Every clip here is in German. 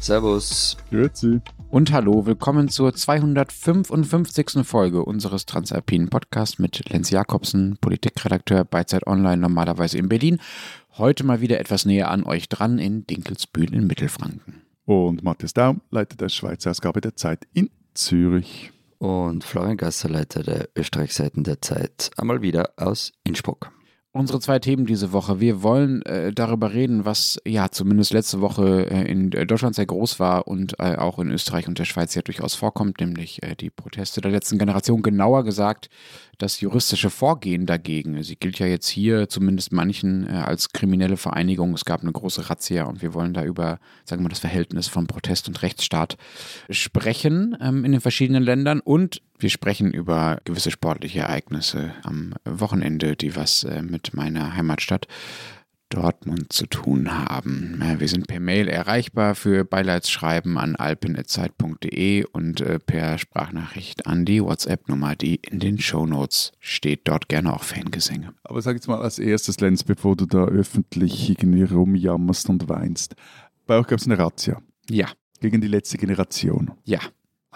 Servus. Grüezi. Und hallo, willkommen zur 255. Folge unseres Transalpinen Podcasts mit Lenz Jakobsen, Politikredakteur bei Zeit Online, normalerweise in Berlin. Heute mal wieder etwas näher an euch dran in Dinkelsbühl in Mittelfranken. Und Matthias Daum, Leiter der Schweizer Ausgabe der Zeit in Zürich. Und Florian Gasser, Leiter der Österreichseiten der Zeit, einmal wieder aus Innsbruck. Unsere zwei Themen diese Woche. Wir wollen äh, darüber reden, was ja zumindest letzte Woche äh, in Deutschland sehr groß war und äh, auch in Österreich und der Schweiz ja durchaus vorkommt, nämlich äh, die Proteste der letzten Generation. Genauer gesagt, das juristische Vorgehen dagegen. Sie gilt ja jetzt hier zumindest manchen äh, als kriminelle Vereinigung. Es gab eine große Razzia und wir wollen da über, sagen wir mal, das Verhältnis von Protest und Rechtsstaat sprechen ähm, in den verschiedenen Ländern und wir sprechen über gewisse sportliche Ereignisse am Wochenende, die was äh, mit meiner Heimatstadt Dortmund zu tun haben. Wir sind per Mail erreichbar für Beileidsschreiben an alpin.zeit.de und äh, per Sprachnachricht an die WhatsApp-Nummer, die in den Shownotes steht. Dort gerne auch Fangesänge. Aber sag jetzt mal als erstes, Lenz, bevor du da öffentlich irgendwie rumjammerst und weinst. Bei euch gab es eine Razzia. Ja. Gegen die letzte Generation. Ja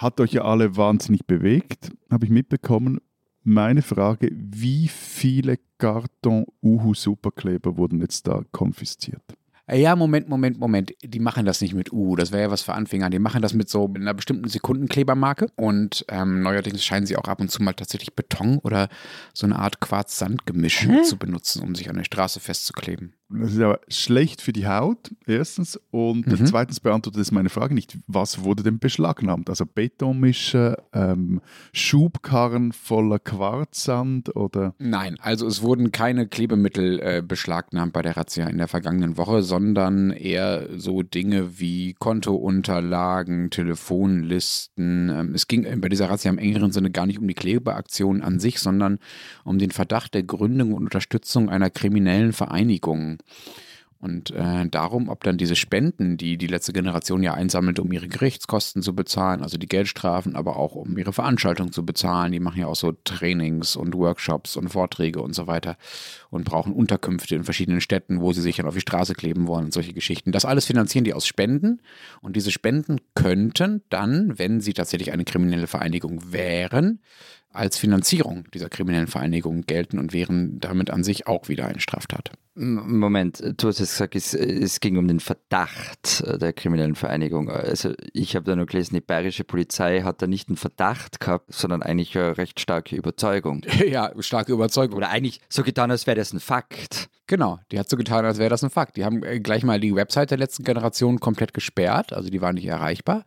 hat euch ja alle wahnsinnig bewegt, habe ich mitbekommen. Meine Frage, wie viele Karton-Uhu-Superkleber wurden jetzt da konfisziert? Ja, Moment, Moment, Moment. Die machen das nicht mit U. Das wäre ja was für Anfänger. Die machen das mit so einer bestimmten Sekundenklebermarke. Und ähm, neuerdings scheinen sie auch ab und zu mal tatsächlich Beton oder so eine Art Quarz-Sand-Gemisch zu benutzen, um sich an der Straße festzukleben. Das ist aber schlecht für die Haut, erstens. Und mhm. zweitens beantwortet es meine Frage nicht, was wurde denn beschlagnahmt? Also Betonmischer, ähm, Schubkarren voller Quarzsand oder? Nein, also es wurden keine Klebemittel äh, beschlagnahmt bei der Razzia in der vergangenen Woche, sondern eher so Dinge wie Kontounterlagen, Telefonlisten. Ähm, es ging bei dieser Razzia im engeren Sinne gar nicht um die Klebeaktion an sich, sondern um den Verdacht der Gründung und Unterstützung einer kriminellen Vereinigung. Und äh, darum, ob dann diese Spenden, die die letzte Generation ja einsammelt, um ihre Gerichtskosten zu bezahlen, also die Geldstrafen, aber auch um ihre Veranstaltungen zu bezahlen, die machen ja auch so Trainings und Workshops und Vorträge und so weiter und brauchen Unterkünfte in verschiedenen Städten, wo sie sich dann auf die Straße kleben wollen und solche Geschichten. Das alles finanzieren die aus Spenden und diese Spenden könnten dann, wenn sie tatsächlich eine kriminelle Vereinigung wären, als Finanzierung dieser kriminellen Vereinigung gelten und wären damit an sich auch wieder eine Straftat. Moment, du hast jetzt gesagt, es, es, ging um den Verdacht der kriminellen Vereinigung. Also ich habe da nur gelesen, die bayerische Polizei hat da nicht einen Verdacht gehabt, sondern eigentlich eine recht starke Überzeugung. Ja, starke Überzeugung. Oder eigentlich so getan, als wäre das ein Fakt. Genau, die hat so getan, als wäre das ein Fakt. Die haben äh, gleich mal die Website der letzten Generation komplett gesperrt, also die war nicht erreichbar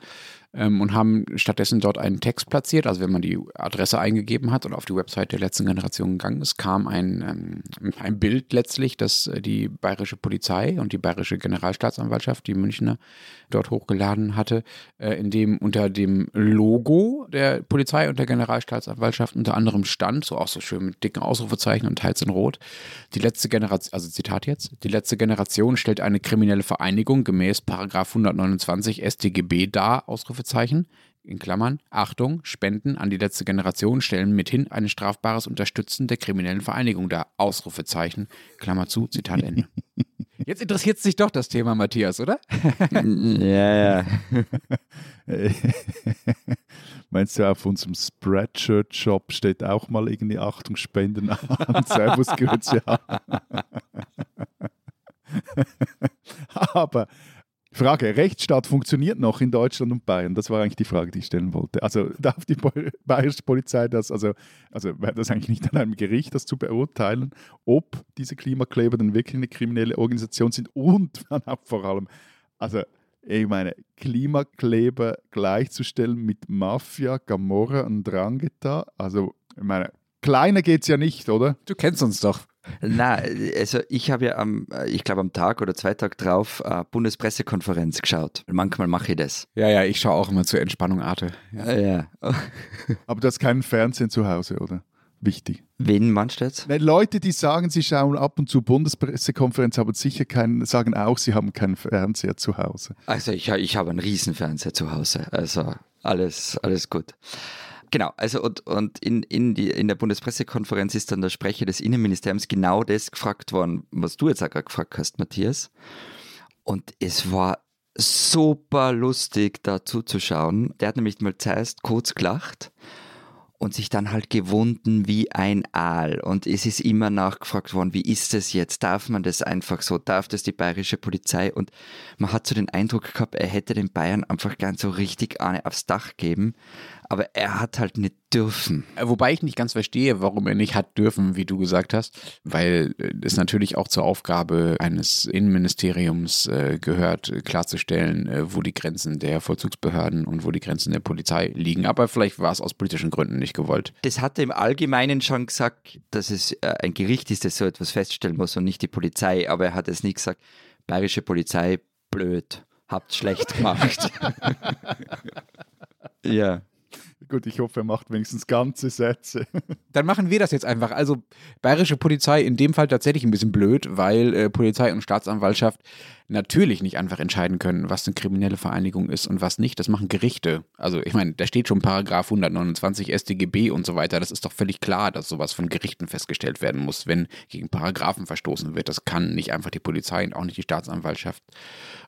ähm, und haben stattdessen dort einen Text platziert. Also wenn man die Adresse eingegeben hat und auf die Website der letzten Generation gegangen ist, kam ein, ähm, ein Bild letztlich, das äh, die bayerische Polizei und die bayerische Generalstaatsanwaltschaft, die Münchner, dort hochgeladen hatte, äh, in dem unter dem Logo der Polizei und der Generalstaatsanwaltschaft unter anderem stand, so auch so schön mit dicken Ausrufezeichen und teils in Rot, die letzte Generation, also Zitat jetzt, die letzte Generation stellt eine kriminelle Vereinigung gemäß Paragraph 129 StGB dar, Ausrufezeichen Ausrufezeichen, in Klammern, Achtung, Spenden an die letzte Generation stellen mithin ein strafbares Unterstützen der kriminellen Vereinigung dar. Ausrufezeichen, Klammer zu, Zitat Ende. Jetzt interessiert sich doch das Thema, Matthias, oder? ja, ja. Meinst du, auf unserem Spreadshirt-Shop steht auch mal irgendwie Achtung, Spenden an? Servus, Grüezi. Aber Frage, Rechtsstaat funktioniert noch in Deutschland und Bayern? Das war eigentlich die Frage, die ich stellen wollte. Also darf die bayerische Polizei das, also, also wäre das eigentlich nicht an einem Gericht, das zu beurteilen, ob diese Klimakleber dann wirklich eine kriminelle Organisation sind und dann auch vor allem, also ich meine, Klimakleber gleichzustellen mit Mafia, Gamorra und Drangheta, also ich meine, kleiner geht es ja nicht, oder? Du kennst uns doch. Na, also ich habe ja am, ich glaube am Tag oder zwei Tage drauf äh, Bundespressekonferenz geschaut. Manchmal mache ich das. Ja, ja, ich schaue auch immer zur Entspannung Arte. Ja. ja. Aber du hast keinen Fernsehen zu Hause, oder? Wichtig. Wen meinst du jetzt? Leute, die sagen, sie schauen ab und zu Bundespressekonferenz, haben sicher keinen, sagen auch, sie haben keinen Fernseher zu Hause. Also ich, ich habe einen Riesenfernseher zu Hause. Also alles, alles gut. Genau, also und, und in, in, die, in der Bundespressekonferenz ist dann der Sprecher des Innenministeriums genau das gefragt worden, was du jetzt auch gerade gefragt hast, Matthias. Und es war super lustig, da zuzuschauen. Der hat nämlich mal zuerst kurz gelacht und sich dann halt gewunden wie ein Aal. Und es ist immer nachgefragt worden, wie ist es jetzt? Darf man das einfach so? Darf das die bayerische Polizei? Und man hat so den Eindruck gehabt, er hätte den Bayern einfach ganz so richtig eine aufs Dach geben. Aber er hat halt nicht dürfen. Äh, wobei ich nicht ganz verstehe, warum er nicht hat dürfen, wie du gesagt hast, weil äh, es natürlich auch zur Aufgabe eines Innenministeriums äh, gehört, klarzustellen, wo die Grenzen der Vollzugsbehörden und wo die Grenzen der Polizei liegen. Aber vielleicht war es aus politischen Gründen nicht gewollt. Das hat er im Allgemeinen schon gesagt, dass es ein Gericht ist, das so etwas feststellen muss und nicht die Polizei. Aber er hat es nicht gesagt, bayerische Polizei, blöd, habt schlecht gemacht. ja. Gut, ich hoffe, er macht wenigstens ganze Sätze. Dann machen wir das jetzt einfach. Also bayerische Polizei in dem Fall tatsächlich ein bisschen blöd, weil äh, Polizei und Staatsanwaltschaft natürlich nicht einfach entscheiden können, was eine kriminelle Vereinigung ist und was nicht. Das machen Gerichte. Also ich meine, da steht schon Paragraph 129 StGB und so weiter. Das ist doch völlig klar, dass sowas von Gerichten festgestellt werden muss, wenn gegen Paragraphen verstoßen wird. Das kann nicht einfach die Polizei und auch nicht die Staatsanwaltschaft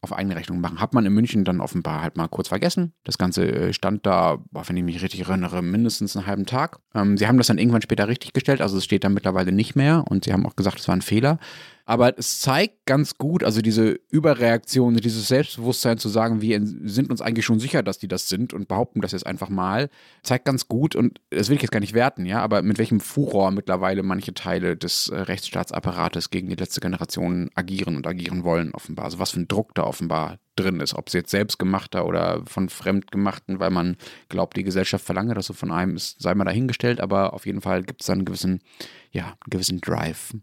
auf eigene Rechnung machen. Hat man in München dann offenbar halt mal kurz vergessen. Das Ganze äh, stand da, wenn ich mich richtig erinnere, mindestens einen halben Tag. Ähm, sie haben das dann irgendwann später richtig gestellt, also es steht da mittlerweile nicht mehr und sie haben auch gesagt, es war ein Fehler. Aber es zeigt ganz gut, also diese Überreaktion, dieses Selbstbewusstsein zu sagen, wir sind uns eigentlich schon sicher, dass die das sind und behaupten das jetzt einfach mal, zeigt ganz gut und das will ich jetzt gar nicht werten, ja, aber mit welchem Furor mittlerweile manche Teile des äh, Rechtsstaatsapparates gegen die letzte Generation agieren und agieren wollen, offenbar. Also was für ein Druck da offenbar drin ist, ob es jetzt selbstgemachter oder von Fremdgemachten, weil man glaubt, die Gesellschaft verlange das so von einem, ist, sei mal dahingestellt, aber auf jeden Fall gibt es dann einen gewissen, ja, einen gewissen Drive.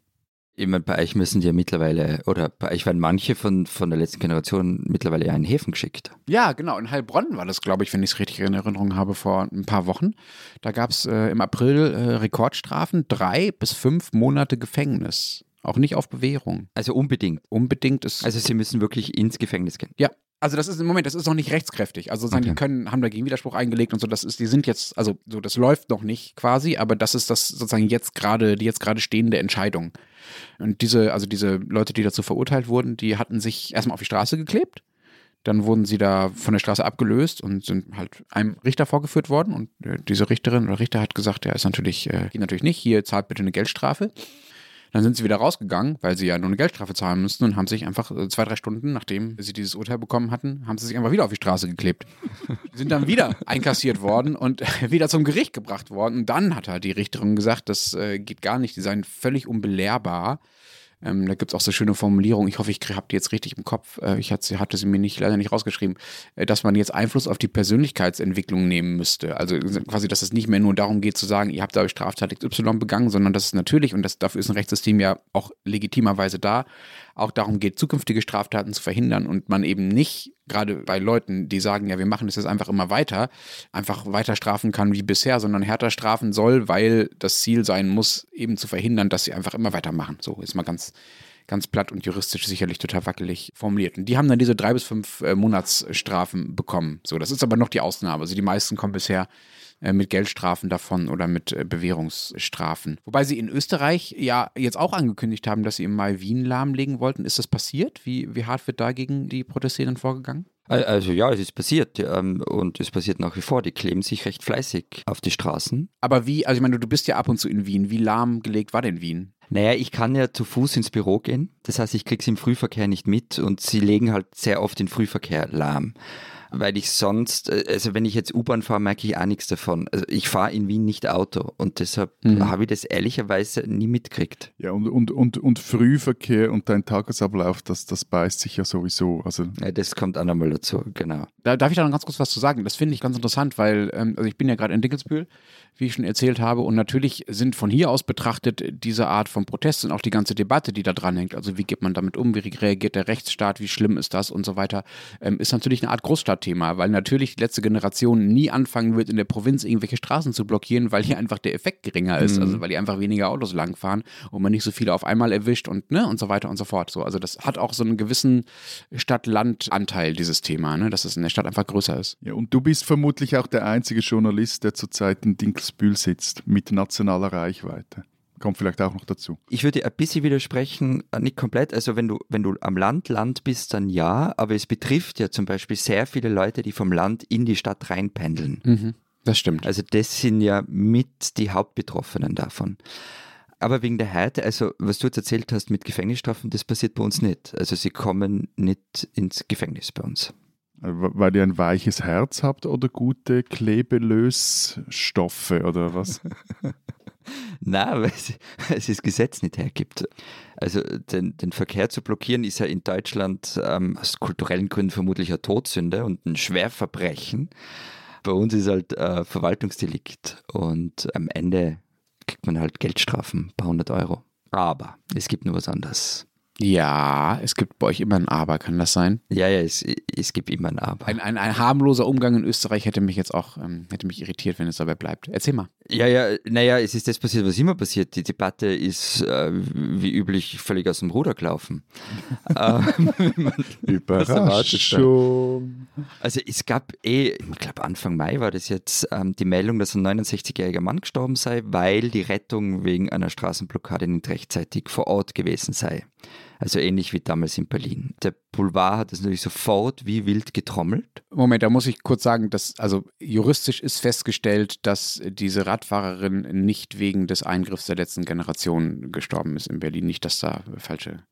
Ich meine, bei euch müssen die ja mittlerweile, oder bei euch werden manche von, von der letzten Generation mittlerweile ja in Häfen geschickt. Ja, genau. In Heilbronn war das, glaube ich, wenn ich es richtig in Erinnerung habe, vor ein paar Wochen. Da gab es äh, im April äh, Rekordstrafen, drei bis fünf Monate Gefängnis. Auch nicht auf Bewährung. Also unbedingt. Unbedingt ist. Also sie müssen wirklich ins Gefängnis gehen. Ja, also das ist im Moment, das ist noch nicht rechtskräftig. Also sagen, okay. die können, haben dagegen Widerspruch eingelegt und so, das ist, die sind jetzt, also so, das läuft noch nicht quasi, aber das ist das sozusagen jetzt gerade, die jetzt gerade stehende Entscheidung. Und diese, also diese Leute, die dazu verurteilt wurden, die hatten sich erstmal auf die Straße geklebt. Dann wurden sie da von der Straße abgelöst und sind halt einem Richter vorgeführt worden. Und äh, diese Richterin oder Richter hat gesagt, ja, ist natürlich, äh, geht natürlich nicht, hier zahlt bitte eine Geldstrafe. Dann sind sie wieder rausgegangen, weil sie ja nur eine Geldstrafe zahlen müssten und haben sich einfach äh, zwei, drei Stunden, nachdem sie dieses Urteil bekommen hatten, haben sie sich einfach wieder auf die Straße geklebt. sind dann wieder einkassiert worden und wieder zum Gericht gebracht worden. Und dann hat halt die Richterin gesagt, das äh, geht gar nicht, die seien völlig unbelehrbar. Ähm, da gibt es auch so schöne Formulierungen. Ich hoffe, ich habe die jetzt richtig im Kopf. Äh, ich hatte, hatte, sie mir nicht, leider nicht rausgeschrieben, äh, dass man jetzt Einfluss auf die Persönlichkeitsentwicklung nehmen müsste. Also quasi, dass es nicht mehr nur darum geht zu sagen, ihr habt da Straftat XY begangen, sondern dass es natürlich, und das, dafür ist ein Rechtssystem ja auch legitimerweise da, auch darum geht, zukünftige Straftaten zu verhindern und man eben nicht, gerade bei Leuten, die sagen, ja, wir machen das jetzt einfach immer weiter, einfach weiter strafen kann wie bisher, sondern härter strafen soll, weil das Ziel sein muss, eben zu verhindern, dass sie einfach immer weitermachen. So ist mal ganz, ganz platt und juristisch sicherlich total wackelig formuliert. Und die haben dann diese drei bis fünf äh, Monatsstrafen bekommen. So, das ist aber noch die Ausnahme. Also die meisten kommen bisher mit Geldstrafen davon oder mit äh, Bewährungsstrafen. Wobei sie in Österreich ja jetzt auch angekündigt haben, dass sie im Mai Wien lahmlegen wollten. Ist das passiert? Wie, wie hart wird dagegen die Protestierenden vorgegangen? Also ja, es ist passiert ähm, und es passiert nach wie vor. Die kleben sich recht fleißig auf die Straßen. Aber wie, also ich meine, du bist ja ab und zu in Wien. Wie lahmgelegt war denn Wien? Naja, ich kann ja zu Fuß ins Büro gehen. Das heißt, ich kriege es im Frühverkehr nicht mit und sie legen halt sehr oft den Frühverkehr lahm weil ich sonst, äh, also wenn ich jetzt U-Bahn fahre, merke ich auch nichts davon. Also ich fahre in Wien nicht Auto und deshalb mhm. habe ich das ehrlicherweise nie mitgekriegt. Ja, und, und, und, und Frühverkehr und dein Tagesablauf, das, das beißt sich ja sowieso. Also ja, das kommt auch nochmal dazu, genau. Da darf ich da noch ganz kurz was zu sagen? Das finde ich ganz interessant, weil ähm, also ich bin ja gerade in Dinkelsbühl, wie ich schon erzählt habe, und natürlich sind von hier aus betrachtet diese Art von Protest und auch die ganze Debatte, die da dran hängt, also wie geht man damit um, wie reagiert der Rechtsstaat, wie schlimm ist das und so weiter, ähm, ist natürlich eine Art Großstadt Thema, weil natürlich die letzte Generation nie anfangen wird, in der Provinz irgendwelche Straßen zu blockieren, weil hier einfach der Effekt geringer ist, mhm. also weil hier einfach weniger Autos langfahren und man nicht so viele auf einmal erwischt und ne und so weiter und so fort. So, also das hat auch so einen gewissen Stadt-Land-Anteil, dieses Thema, ne, dass es in der Stadt einfach größer ist. Ja, und du bist vermutlich auch der einzige Journalist, der zurzeit in Dinkelsbühl sitzt, mit nationaler Reichweite. kommt vielleicht auch noch dazu. Ich würde ein bisschen widersprechen, äh, nicht komplett. Also wenn du, wenn du am Land Land bist, dann ja, aber es betrifft ja zum Beispiel sehr viele Leute, die vom Land in die Stadt reinpendeln. Mhm. Das stimmt. Also das sind ja mit die Hauptbetroffenen davon. Aber wegen der Härte, also was du jetzt erzählt hast mit Gefängnisstrafen, das passiert bei uns nicht. Also sie kommen nicht ins Gefängnis bei uns. Weil ihr ein weiches Herz habt oder gute Klebelösstoffe oder was? Nein, weil es, weil es das Gesetz nicht hergibt. Also den, den Verkehr zu blockieren ist ja in Deutschland ähm, aus kulturellen Gründen vermutlich eine Todsünde und ein Schwerverbrechen. Bei uns ist halt äh, Verwaltungsdelikt und am Ende kriegt man halt Geldstrafen, ein paar hundert Euro. Aber es gibt nur was anderes. Ja, es gibt bei euch immer ein Aber, kann das sein? Ja, ja, es, es gibt immer ein Aber. Ein, ein, ein harmloser Umgang in Österreich hätte mich jetzt auch ähm, hätte mich irritiert, wenn es dabei bleibt. Erzähl mal. Ja, ja, naja, es ist das passiert, was immer passiert. Die Debatte ist äh, wie üblich völlig aus dem Ruder gelaufen. ähm, Überraschung. also es gab eh, ich glaube Anfang Mai war das jetzt, ähm, die Meldung, dass ein 69-jähriger Mann gestorben sei, weil die Rettung wegen einer Straßenblockade nicht rechtzeitig vor Ort gewesen sei. Also ähnlich wie damals in Berlin. Der Boulevard hat das natürlich sofort wie wild getrommelt. Moment, da muss ich kurz sagen, dass also juristisch ist festgestellt, dass diese Radfahrerin nicht wegen des Eingriffs der letzten Generation gestorben ist in Berlin. Nicht, dass da falsche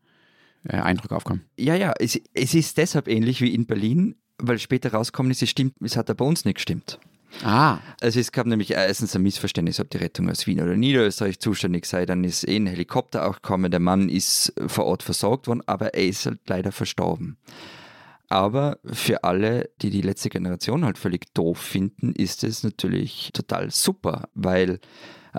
äh, Eindrücke aufkommen. Ja, ja, es, es ist deshalb ähnlich wie in Berlin, weil später rauskommen ist, es stimmt, es hat ja bei uns nicht gestimmt. Ah, Also es gab nämlich erstens ein Missverständnis, ob die Rettung aus Wien oder Niederösterreich zuständig sei. Dann ist eh ein Helikopter auch gekommen. Der Mann ist vor Ort versorgt worden, aber er ist halt leider verstorben. Aber für alle, die die letzte Generation halt völlig doof finden, ist es natürlich total super, weil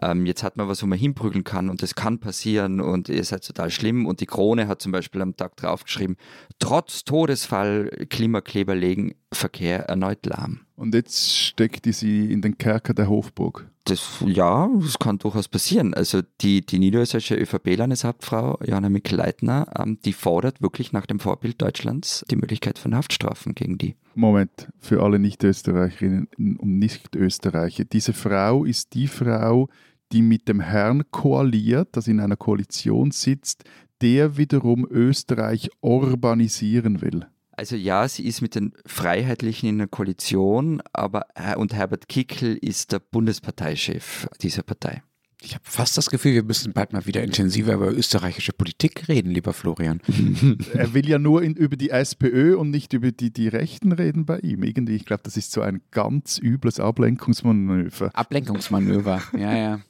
ähm, jetzt hat man was, wo man hinprügeln kann und das kann passieren und ihr seid total schlimm. Und die Krone hat zum Beispiel am Tag drauf geschrieben, trotz Todesfall Klimakleber legen Verkehr erneut lahm. Und jetzt steckt die sie in den Kerker der Hofburg. Das, ja, das kann durchaus passieren. Also die, die niederösterreichische ÖVP-Landeshauptfrau Johanna Mikl-Leitner, ähm, die fordert wirklich nach dem Vorbild Deutschlands die Möglichkeit von Haftstrafen gegen die. Moment, für alle Nicht-Österreicherinnen und Nicht-Österreicher. Diese Frau ist die Frau, die mit dem Herrn koaliert, das in einer Koalition sitzt, der wiederum Österreich urbanisieren will. Also ja, sie ist mit den Freiheitlichen in einer Koalition, aber und Herbert Kickl ist der Bundesparteichef dieser Partei. ich habe fast das Gefühl, wir müssen bald mal wieder intensiver über österreichische Politik reden, lieber Florian. Er will ja nur in, über die SPÖ und nicht über die, die Rechten reden bei ihm. Irgendwie, ich glaube, das ist so ein ganz übles Ablenkungsmanöver. Ablenkungsmanöver, ja, ja.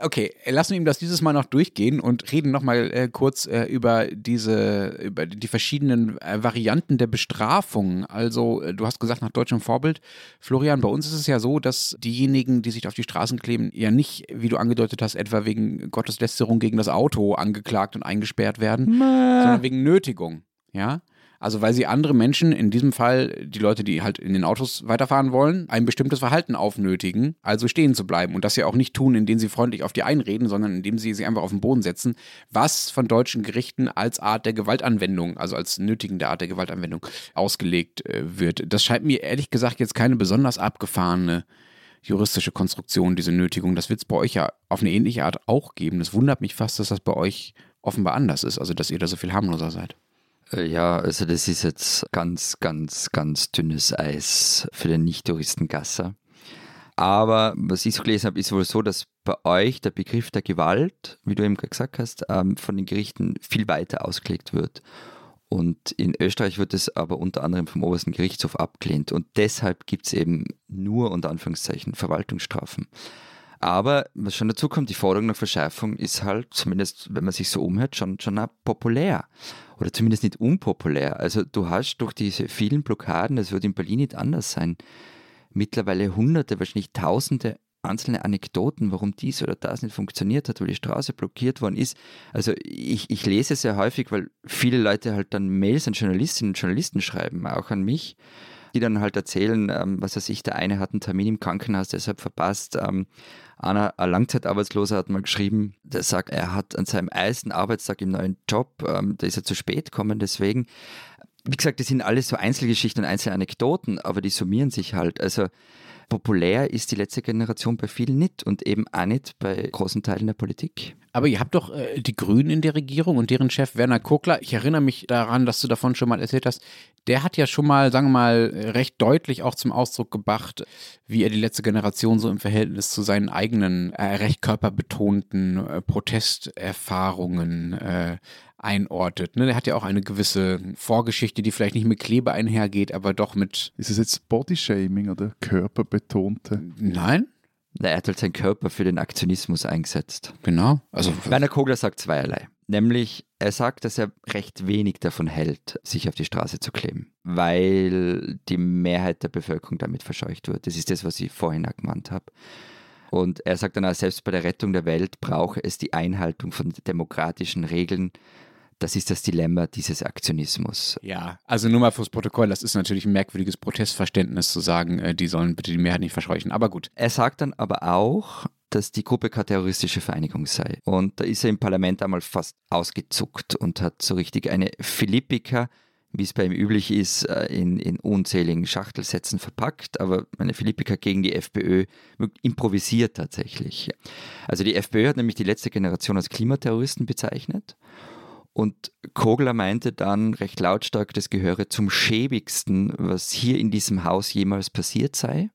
Okay, lassen wir ihm das dieses Mal noch durchgehen und reden nochmal äh, kurz äh, über diese, über die verschiedenen äh, Varianten der Bestrafung. Also, äh, du hast gesagt, nach deutschem Vorbild. Florian, bei uns ist es ja so, dass diejenigen, die sich auf die Straßen kleben, ja nicht, wie du angedeutet hast, etwa wegen Gotteslästerung gegen das Auto angeklagt und eingesperrt werden, sondern wegen Nötigung. Ja. Also weil sie andere Menschen, in diesem Fall die Leute, die halt in den Autos weiterfahren wollen, ein bestimmtes Verhalten aufnötigen, also stehen zu bleiben und das ja auch nicht tun, indem sie freundlich auf die einreden, sondern indem sie sie einfach auf den Boden setzen, was von deutschen Gerichten als Art der Gewaltanwendung, also als nötigende Art der Gewaltanwendung ausgelegt äh, wird. Das scheint mir ehrlich gesagt jetzt keine besonders abgefahrene juristische Konstruktion, diese Nötigung. Das wird es bei euch ja auf eine ähnliche Art auch geben. Das wundert mich fast, dass das bei euch offenbar anders ist, also dass ihr da so viel harmloser seid. Äh, Ja, also das ist jetzt ganz, ganz, ganz dünnes Eis für den Nicht-Touristengasser. Aber was ich so gelesen habe, ist wohl so, dass bei euch der Begriff der Gewalt, wie du eben gesagt hast, ähm, von den Gerichten viel weiter ausgelegt wird. Und in Österreich wird es aber unter anderem vom obersten Gerichtshof abgelehnt. Und deshalb gibt es eben nur unter Anführungszeichen Verwaltungsstrafen. Aber was schon dazu kommt, die Forderung nach Verschärfung ist halt, zumindest wenn man sich so umhört, schon, schon populär. Oder zumindest nicht unpopulär. Also du hast durch diese vielen Blockaden, das wird in Berlin nicht anders sein, mittlerweile hunderte, wahrscheinlich tausende einzelne Anekdoten, warum dies oder das nicht funktioniert hat, weil die Straße blockiert worden ist. Also ich, ich lese sehr häufig, weil viele Leute halt dann Mails an Journalistinnen und Journalisten schreiben, auch an mich, die dann halt erzählen, ähm, was weiß ich, der eine hat einen Termin im Krankenhaus deshalb verpasst. Ähm, einer, ein Langzeitarbeitsloser hat mal geschrieben, der sagt, er hat an seinem ersten Arbeitstag im neuen Job, ähm, da ist er zu spät gekommen, deswegen. Wie gesagt, das sind alles so Einzelgeschichten und Einzelanekdoten, aber die summieren sich halt. Also populär ist die letzte Generation bei vielen nicht und eben auch nicht bei großen Teilen der Politik. Aber ihr habt doch äh, die Grünen in der Regierung und deren Chef Werner Kokler, ich erinnere mich daran, dass du davon schon mal erzählt hast, der hat ja schon mal, sagen wir mal, recht deutlich auch zum Ausdruck gebracht, wie er die letzte Generation so im Verhältnis zu seinen eigenen äh, recht körperbetonten äh, Protesterfahrungen äh, einordnet. Ne? Der hat ja auch eine gewisse Vorgeschichte, die vielleicht nicht mit Klebe einhergeht, aber doch mit. Ist es jetzt Bodyshaming oder körperbetonte? Nein? Er hat halt seinen Körper für den Aktionismus eingesetzt. Genau. Also Werner Kogler sagt zweierlei. Nämlich, er sagt, dass er recht wenig davon hält, sich auf die Straße zu kleben, weil die Mehrheit der Bevölkerung damit verscheucht wird. Das ist das, was ich vorhin auch gemeint habe. Und er sagt dann auch, selbst bei der Rettung der Welt brauche es die Einhaltung von demokratischen Regeln. Das ist das Dilemma dieses Aktionismus. Ja, also nur mal fürs Protokoll, das ist natürlich ein merkwürdiges Protestverständnis zu sagen, äh, die sollen bitte die Mehrheit nicht verscheuchen. Aber gut. Er sagt dann aber auch, dass die Gruppe keine terroristische Vereinigung sei. Und da ist er im Parlament einmal fast ausgezuckt und hat so richtig eine Philippika, wie es bei ihm üblich ist, äh, in, in unzähligen Schachtelsätzen verpackt, aber eine Philippika gegen die FPÖ improvisiert tatsächlich. Also die FPÖ hat nämlich die letzte Generation als Klimaterroristen bezeichnet. Und Kogler meinte dann recht lautstark, das gehöre zum schäbigsten, was hier in diesem Haus jemals passiert sei.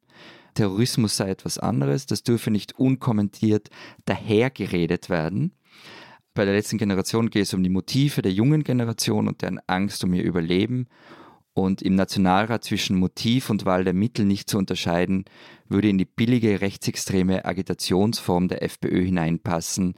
Terrorismus sei etwas anderes, das dürfe nicht unkommentiert dahergeredet werden. Bei der letzten Generation geht es um die Motive der jungen Generation und deren Angst um ihr Überleben. Und im Nationalrat zwischen Motiv und Wahl der Mittel nicht zu unterscheiden, würde in die billige rechtsextreme Agitationsform der FPÖ hineinpassen,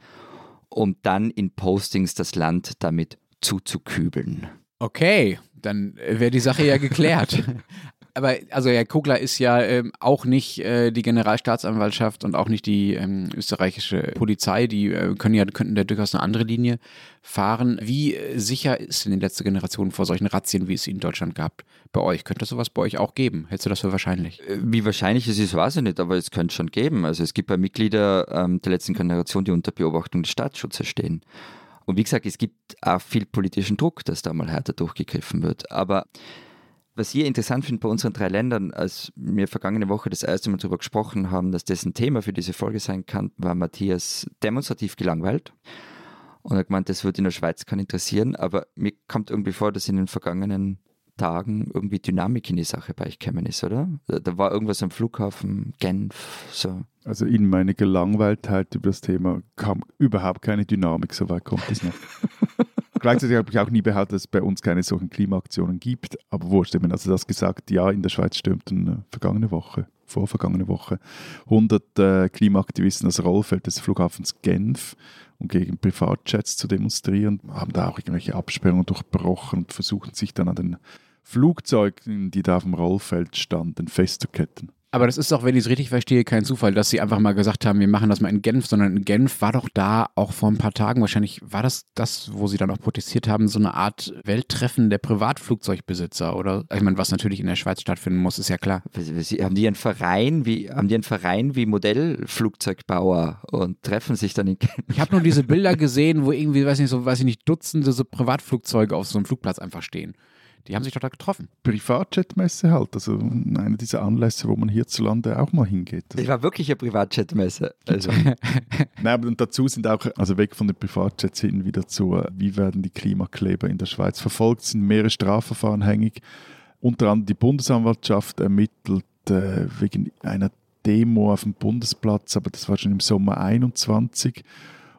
um dann in Postings das Land damit zuzukübeln. Okay, dann wäre die Sache ja geklärt. aber also Herr Kogler ist ja ähm, auch nicht äh, die Generalstaatsanwaltschaft und auch nicht die ähm, österreichische Polizei. Die äh, können ja, könnten da durchaus eine andere Linie fahren. Wie äh, sicher ist denn die letzte Generation vor solchen Razzien, wie es sie in Deutschland gab, bei euch? Könnte es sowas bei euch auch geben? Hältst du das für wahrscheinlich? Äh, wie wahrscheinlich es ist, weiß ich nicht, aber es könnte schon geben. Also es gibt bei Mitglieder ähm, der letzten Generation, die unter Beobachtung des Staatsschutzes stehen. Und wie gesagt, es gibt auch viel politischen Druck, dass da mal härter durchgegriffen wird. Aber was ich interessant finde bei unseren drei Ländern, als wir vergangene Woche das erste Mal darüber gesprochen haben, dass das ein Thema für diese Folge sein kann, war Matthias demonstrativ gelangweilt. Und er hat gemeint, das würde in der Schweiz keinen interessieren, aber mir kommt irgendwie vor, dass in den vergangenen Tagen irgendwie Dynamik in die Sache bei euch gekommen ist, oder? Da war irgendwas am Flughafen, Genf, so. Also in meine Gelangweiltheit über das Thema kam überhaupt keine Dynamik, so weit kommt es noch. Gleichzeitig habe ich auch nie behauptet, dass es bei uns keine solchen Klimaaktionen gibt. Aber wurscht, eben, also das gesagt, ja, in der Schweiz stürmten äh, vergangene Woche, vorvergangene Woche, 100 äh, Klimaaktivisten das Rollfeld des Flughafens Genf, um gegen Privatjets zu demonstrieren, haben da auch irgendwelche Absperrungen durchbrochen und versuchen sich dann an den Flugzeugen, die da auf dem Rollfeld standen, festzuketten. Aber das ist doch, wenn ich es richtig verstehe, kein Zufall, dass sie einfach mal gesagt haben, wir machen das mal in Genf, sondern in Genf war doch da auch vor ein paar Tagen, wahrscheinlich war das das, wo sie dann auch protestiert haben, so eine Art Welttreffen der Privatflugzeugbesitzer oder, ich meine, was natürlich in der Schweiz stattfinden muss, ist ja klar. Haben die einen Verein wie, haben die einen Verein wie Modellflugzeugbauer und treffen sich dann in Genf? Ich habe nur diese Bilder gesehen, wo irgendwie, weiß nicht, so, weiß ich nicht, Dutzende so Privatflugzeuge auf so einem Flugplatz einfach stehen. Die haben sich doch da getroffen. Privatjetmesse halt, also eine dieser Anlässe, wo man hierzulande auch mal hingeht. Das war wirklich eine Privatjetmesse. Also. Nein, aber und dazu sind auch, also weg von den Privatjets hin wieder zu, wie werden die Klimakleber in der Schweiz verfolgt, sind mehrere Strafverfahren hängig. Unter anderem die Bundesanwaltschaft ermittelt äh, wegen einer Demo auf dem Bundesplatz, aber das war schon im Sommer 21.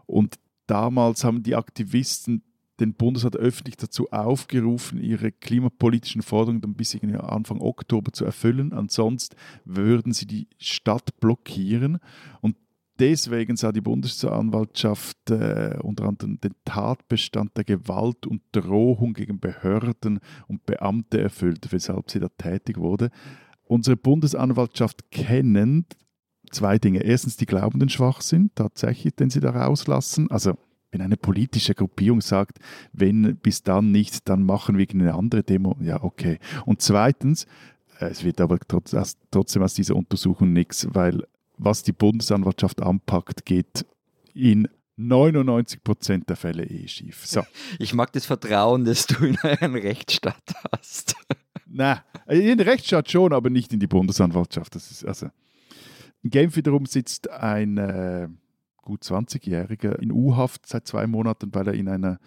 Und damals haben die Aktivisten den Bundesrat öffentlich dazu aufgerufen, ihre klimapolitischen Forderungen dann bis Anfang Oktober zu erfüllen. Ansonsten würden sie die Stadt blockieren. Und deswegen sah die Bundesanwaltschaft äh, unter anderem den Tatbestand der Gewalt und Drohung gegen Behörden und Beamte erfüllt, weshalb sie da tätig wurde. Unsere Bundesanwaltschaft kennend zwei Dinge. Erstens die glaubenden Schwachsinn, tatsächlich, den sie da rauslassen. Also wenn eine politische Gruppierung sagt, wenn bis dann nicht, dann machen wir eine andere Demo, ja, okay. Und zweitens, äh, es wird aber trotzdem aus dieser Untersuchung nichts, weil was die Bundesanwaltschaft anpackt, geht in 99 Prozent der Fälle eh schief. So. Ich mag das Vertrauen, das du in euren Rechtsstaat hast. Nein, in den Rechtsstaat schon, aber nicht in die Bundesanwaltschaft. Das ist also. In Genf wiederum sitzt ein äh, gut 20-Jähriger in U-Haft seit zwei Monaten, weil er in einer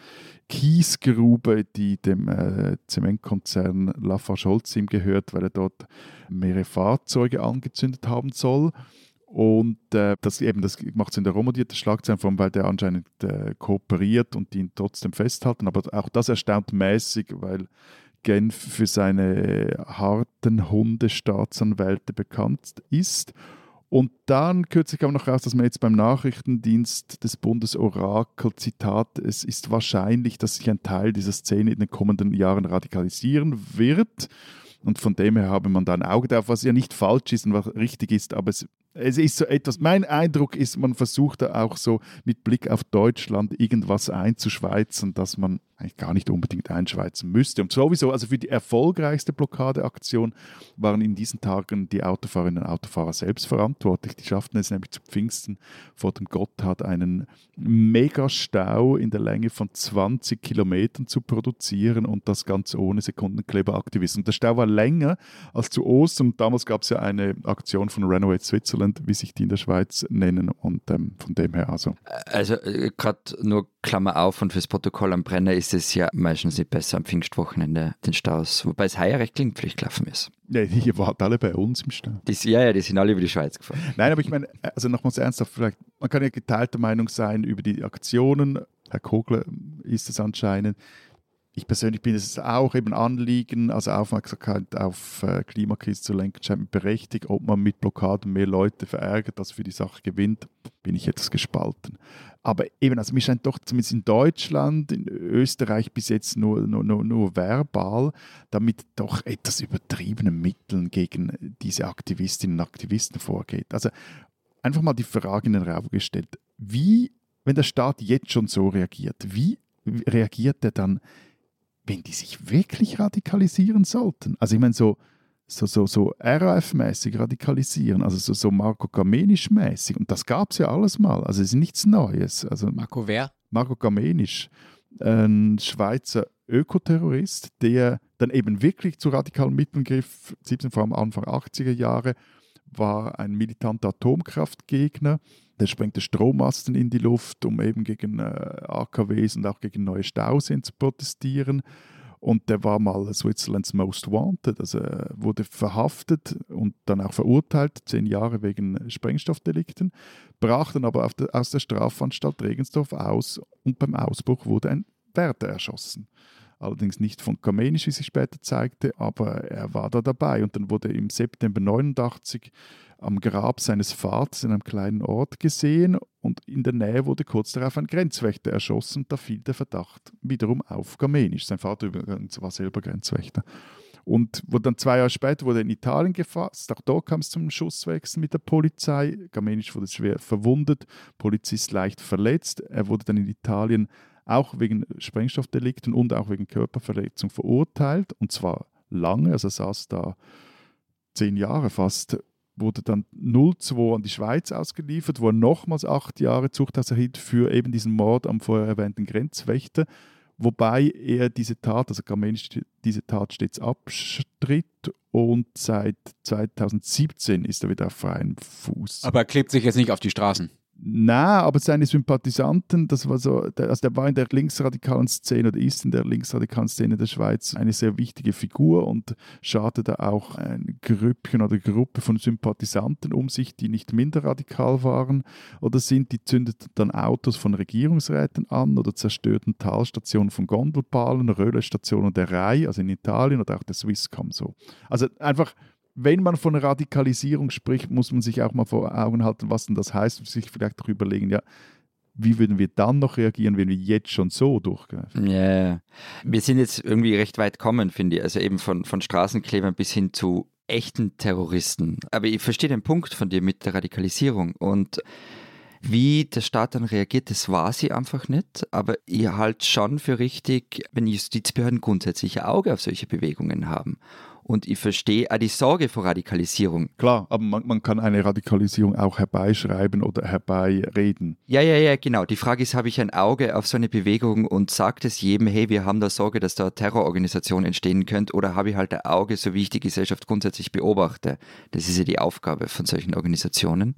Kiesgrube, die dem äh, Zementkonzern Lafarge-Holcim gehört, weil er dort mehrere Fahrzeuge angezündet haben soll. Und äh, das, das macht es in der romodierte Schlagzeile, vor allem weil der anscheinend äh, kooperiert und ihn trotzdem festhalten. Aber auch das erstaunt mäßig, weil Genf für seine harten Hundestaatsanwälte bekannt ist. Und dann kürzlich kam noch raus, dass man jetzt beim Nachrichtendienst des Bundesorakel, Zitat, es ist wahrscheinlich, dass sich ein Teil dieser Szene in den kommenden Jahren radikalisieren wird. Und von dem her habe man da ein Auge drauf, was ja nicht falsch ist und was richtig ist, aber es es ist so etwas, mein Eindruck ist, man versucht da auch so mit Blick auf Deutschland irgendwas einzuschweizen, das man eigentlich gar nicht unbedingt einschweizen müsste. Und sowieso, also für die erfolgreichste Blockadeaktion waren in diesen Tagen die Autofahrerinnen und Autofahrer selbst verantwortlich. Die schafften es nämlich zu Pfingsten vor dem Gotthard einen Megastau in der Länge von 20 Kilometern zu produzieren und das Ganze ohne Sekundenkleberaktivismus. Der Stau war länger als zu Ostern. Damals gab es ja eine Aktion von Renovate Switzerland Switzerland, wie sich die in der Schweiz nennen. Und ähm, von dem her also. Also äh, gerade nur Klammer auf und fürs Protokoll am Brenner ist es ja meistens nicht besser am Pfingstwochenende den Staus, wobei es heuer recht klinkpflicht gelaufen ist. Ja, die waren alle bei uns im Stau. Die, ja, ja, die sind alle über die Schweiz gefahren. Nein, aber ich meine, also nochmals ernsthaft, vielleicht, man kann ja geteilter Meinung sein über die Aktionen. Herr Kogler ist es anscheinend ich persönlich bin es auch eben Anliegen, also Aufmerksamkeit auf äh, Klimakrise zu lenken, scheint mir berechtigt. Ob man mit Blockaden mehr Leute verärgert, als für die Sache gewinnt, bin ich etwas gespalten. Aber eben, also mir scheint doch zumindest in Deutschland, in Österreich bis jetzt nur, nur, nur, nur verbal, damit doch etwas übertriebenen Mitteln gegen diese Aktivistinnen und Aktivisten vorgeht. Also einfach mal die Frage in den Raum gestellt, wie, wenn der Staat jetzt schon so reagiert, wie reagiert er dann wenn die sich wirklich radikalisieren sollten. Also ich meine, so, so, so, so RAF-mäßig radikalisieren, also so, so Marco Kamenisch-mäßig. Und das gab es ja alles mal. Also es ist nichts Neues. Also Marco wer? Marco Kamenisch, ein Schweizer Ökoterrorist, der dann eben wirklich zu radikalen Mitteln griff, 17 vor allem Anfang 80er Jahre, war ein militanter Atomkraftgegner, der sprengte Strommasten in die Luft, um eben gegen äh, AKWs und auch gegen neue Stauseen zu protestieren. Und der war mal Switzerlands Most Wanted, also wurde verhaftet und dann auch verurteilt, zehn Jahre wegen Sprengstoffdelikten, brach dann aber der, aus der Strafanstalt Regensdorf aus und beim Ausbruch wurde ein Wärter erschossen. Allerdings nicht von Kamenisch, wie sich später zeigte, aber er war da dabei und dann wurde im September 89 am Grab seines Vaters in einem kleinen Ort gesehen und in der Nähe wurde kurz darauf ein Grenzwächter erschossen. Da fiel der Verdacht wiederum auf Gamenisch. Sein Vater übrigens war selber Grenzwächter. Und wurde dann zwei Jahre später wurde er in Italien gefasst. Auch da kam es zum Schusswechsel mit der Polizei. Gamenisch wurde schwer verwundet, Polizist leicht verletzt. Er wurde dann in Italien auch wegen Sprengstoffdelikten und auch wegen Körperverletzung verurteilt. Und zwar lange, also er saß da zehn Jahre fast wurde dann 0-2 an die Schweiz ausgeliefert, wo er nochmals acht Jahre Zuchthaus erhielt für eben diesen Mord am vorher erwähnten Grenzwächter, wobei er diese Tat, also Kamenisch diese Tat stets abstritt und seit 2017 ist er wieder auf freiem Fuß. Aber er klebt sich jetzt nicht auf die Straßen. Na, aber seine Sympathisanten, das war so, also der war in der linksradikalen Szene oder ist in der linksradikalen Szene der Schweiz eine sehr wichtige Figur und scharte da auch ein Grüppchen oder Gruppe von Sympathisanten um sich, die nicht minder radikal waren oder sind, die zündeten dann Autos von Regierungsräten an oder zerstörten Talstationen von Gondelpalen, Röhlestationen der Rai, also in Italien oder auch der Swisscom so. Also einfach wenn man von Radikalisierung spricht, muss man sich auch mal vor Augen halten, was denn das heißt und sich vielleicht auch überlegen, ja, wie würden wir dann noch reagieren, wenn wir jetzt schon so durchgreifen? Ja, yeah. wir sind jetzt irgendwie recht weit kommen, finde ich. Also eben von, von Straßenklebern bis hin zu echten Terroristen. Aber ich verstehe den Punkt von dir mit der Radikalisierung und wie der Staat dann reagiert, das war sie einfach nicht. Aber ich halte schon für richtig, wenn Justizbehörden grundsätzlich ein Auge auf solche Bewegungen haben Und ich verstehe auch die Sorge vor Radikalisierung. Klar, aber man, man kann eine Radikalisierung auch herbeischreiben oder herbeireden. Ja, ja, ja, genau. Die Frage ist, habe ich ein Auge auf so eine Bewegung und sagt es jedem, hey, wir haben da Sorge, dass da eine Terrororganisation entstehen könnte, oder habe ich halt ein Auge, so wie ich die Gesellschaft grundsätzlich beobachte? Das ist ja die Aufgabe von solchen Organisationen.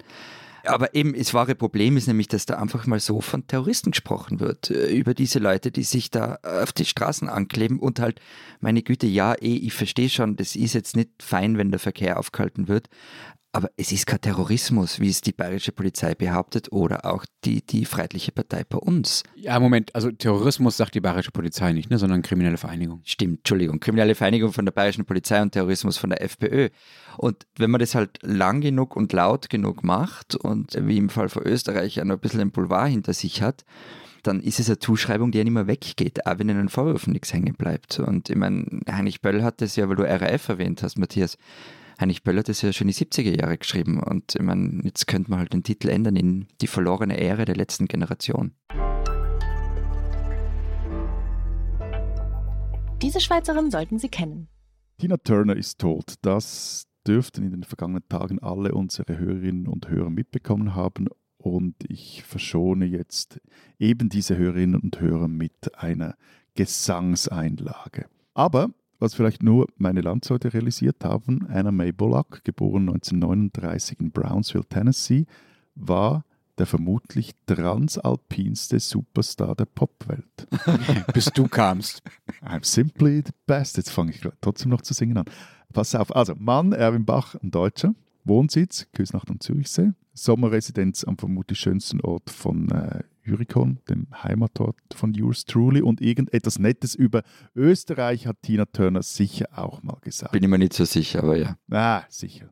Aber eben, das wahre Problem ist nämlich, dass da einfach mal so von Terroristen gesprochen wird, äh, über diese Leute, die sich da auf die Straßen ankleben und halt, meine Güte, ja, eh, ich verstehe schon, das ist jetzt nicht fein, wenn der Verkehr aufgehalten wird, aber es ist kein Terrorismus, wie es die bayerische Polizei behauptet oder auch die, die Freiheitliche Partei bei uns. Ja, Moment, also Terrorismus sagt die bayerische Polizei nicht, ne, sondern kriminelle Vereinigung. Stimmt, Entschuldigung, kriminelle Vereinigung von der bayerischen Polizei und Terrorismus von der FPÖ. Und wenn man das halt lang genug und laut genug macht und wie im Fall von Österreich ja noch ein bisschen ein Boulevard hinter sich hat, dann ist es eine Zuschreibung, die ja nicht mehr weggeht, auch wenn in den Vorwürfen nichts hängen bleibt. Und ich meine, Heinrich Böll hat das ja, weil du RAF erwähnt hast, Matthias, Heinrich Böll hat das ja schon in die 70er Jahre geschrieben und ich meine, jetzt könnte man halt den Titel ändern in Die verlorene Ehre der letzten Generation. Diese Schweizerin sollten Sie kennen. Tina Turner ist tot. Das dürften in den vergangenen Tagen alle unsere Hörerinnen und Hörer mitbekommen haben. Und ich verschone jetzt eben diese Hörerinnen und Hörer mit einer Gesangseinlage. Aber was vielleicht nur meine Landsleute realisiert haben, Anna May Bullock, geboren 1939 in Brownsville, Tennessee, war der vermutlich transalpinste Superstar der Popwelt. Bis du kamst. I'm simply the best. Jetzt fange ich trotzdem noch zu singen an. Pass auf, also Mann, Erwin Bach, ein Deutscher, Wohnsitz, Küsnacht am Zürichsee, Sommerresidenz am vermutlich schönsten Ort von äh, Jurikon, dem Heimatort von Yours Truly. Und irgendetwas Nettes über Österreich hat Tina Turner sicher auch mal gesagt. Bin ich mir nicht so sicher, aber ja. Ah, sicher.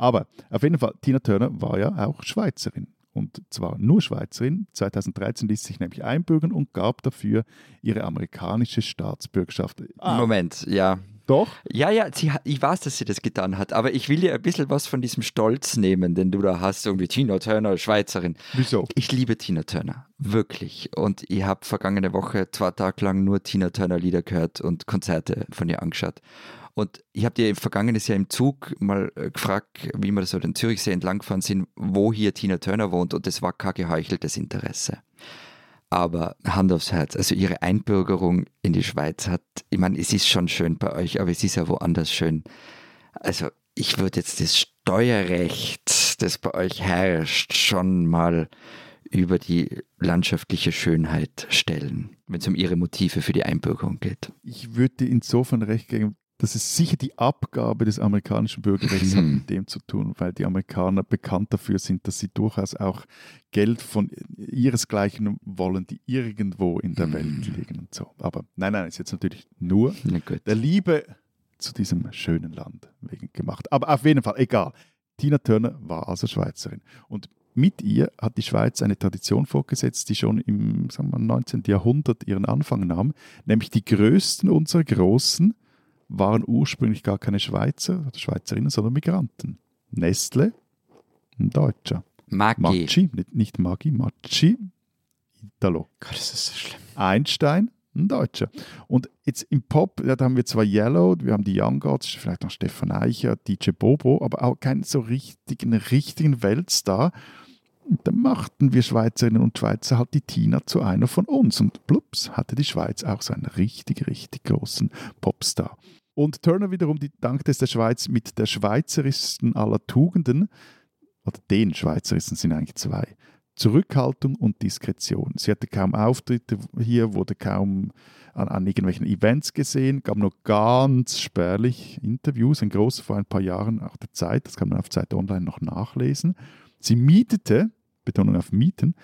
Aber auf jeden Fall, Tina Turner war ja auch Schweizerin. Und zwar nur Schweizerin. 2013 ließ sich nämlich einbürgern und gab dafür ihre amerikanische Staatsbürgerschaft. Ah. Moment, ja. Doch? Ja, ja, sie, ich weiß, dass sie das getan hat, aber ich will dir ein bisschen was von diesem Stolz nehmen, den du da hast, irgendwie Tina Turner, Schweizerin. Wieso? Ich liebe Tina Turner, wirklich. Und ich habe vergangene Woche zwei Tage lang nur Tina Turner Lieder gehört und Konzerte von ihr angeschaut. Und ich habe dir vergangenes Jahr im Zug mal äh, gefragt, wie wir so den Zürichsee entlanggefahren sind, wo hier Tina Turner wohnt und das war kein geheucheltes Interesse. Aber Hand aufs Herz, also ihre Einbürgerung in die Schweiz hat, ich meine, es ist schon schön bei euch, aber es ist ja woanders schön. Also ich würde jetzt das Steuerrecht, das bei euch herrscht, schon mal über die landschaftliche Schönheit stellen, wenn es um ihre Motive für die Einbürgerung geht. Ich würde insofern recht geben, dass es sicher die Abgabe des amerikanischen Bürgerrechts hat mit dem zu tun, weil die Amerikaner bekannt dafür sind, dass sie durchaus auch Geld von ihresgleichen wollen, die irgendwo in der Welt liegen und so. Aber nein, nein, ist jetzt natürlich nur der Liebe zu diesem schönen Land wegen gemacht. Aber auf jeden Fall, egal. Tina Turner war also Schweizerin. Und mit ihr hat die Schweiz eine Tradition vorgesetzt, die schon im sagen wir, 19. Jahrhundert ihren Anfang nahm, nämlich die größten unserer Großen waren ursprünglich gar keine Schweizer oder Schweizerinnen, sondern Migranten. Nestle, ein Deutscher. Maggi. Maggi, nicht, nicht Maggi, Maggi, Italo. Gott, das ist so schlimm. Einstein, ein Deutscher. Und jetzt im Pop, da haben wir zwar Yellow, wir haben die Young Gods, vielleicht noch Stefan Eicher, DJ Bobo, aber auch keinen so richtigen, richtigen Weltstar. Und dann machten wir Schweizerinnen und Schweizer halt die Tina zu einer von uns. Und plups, hatte die Schweiz auch so einen richtig, richtig großen Popstar. Und Turner wiederum die dankte es der Schweiz mit der schweizerischsten aller Tugenden, oder den schweizerischsten sind eigentlich zwei, Zurückhaltung und Diskretion. Sie hatte kaum Auftritte hier, wurde kaum an, an irgendwelchen Events gesehen, gab nur ganz spärlich Interviews, ein großes vor ein paar Jahren, auch der Zeit, das kann man auf Zeit Online noch nachlesen. Sie mietete, Betonung auf Mieten,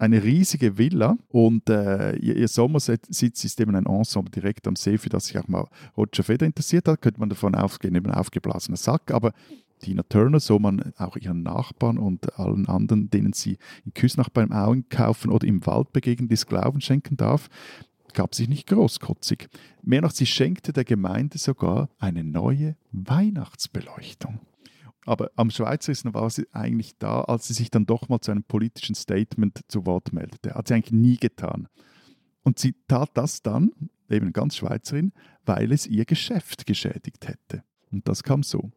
eine riesige Villa und äh, ihr, ihr Sommersitz ist eben ein Ensemble direkt am See, für das sich auch mal Roger Feder interessiert hat, könnte man davon ausgehen, eben ein aufgeblasener Sack, aber Tina Turner, so man auch ihren Nachbarn und allen anderen, denen sie in Küsnach beim Auen kaufen oder im Wald begegnen, des Glauben schenken darf, gab sich nicht großkotzig. Mehr noch, sie schenkte der Gemeinde sogar eine neue Weihnachtsbeleuchtung. Aber am Schweizerischen war sie eigentlich da, als sie sich dann doch mal zu einem politischen Statement zu Wort meldete. Hat sie eigentlich nie getan. Und sie tat das dann eben ganz Schweizerin, weil es ihr Geschäft geschädigt hätte. Und das kam so.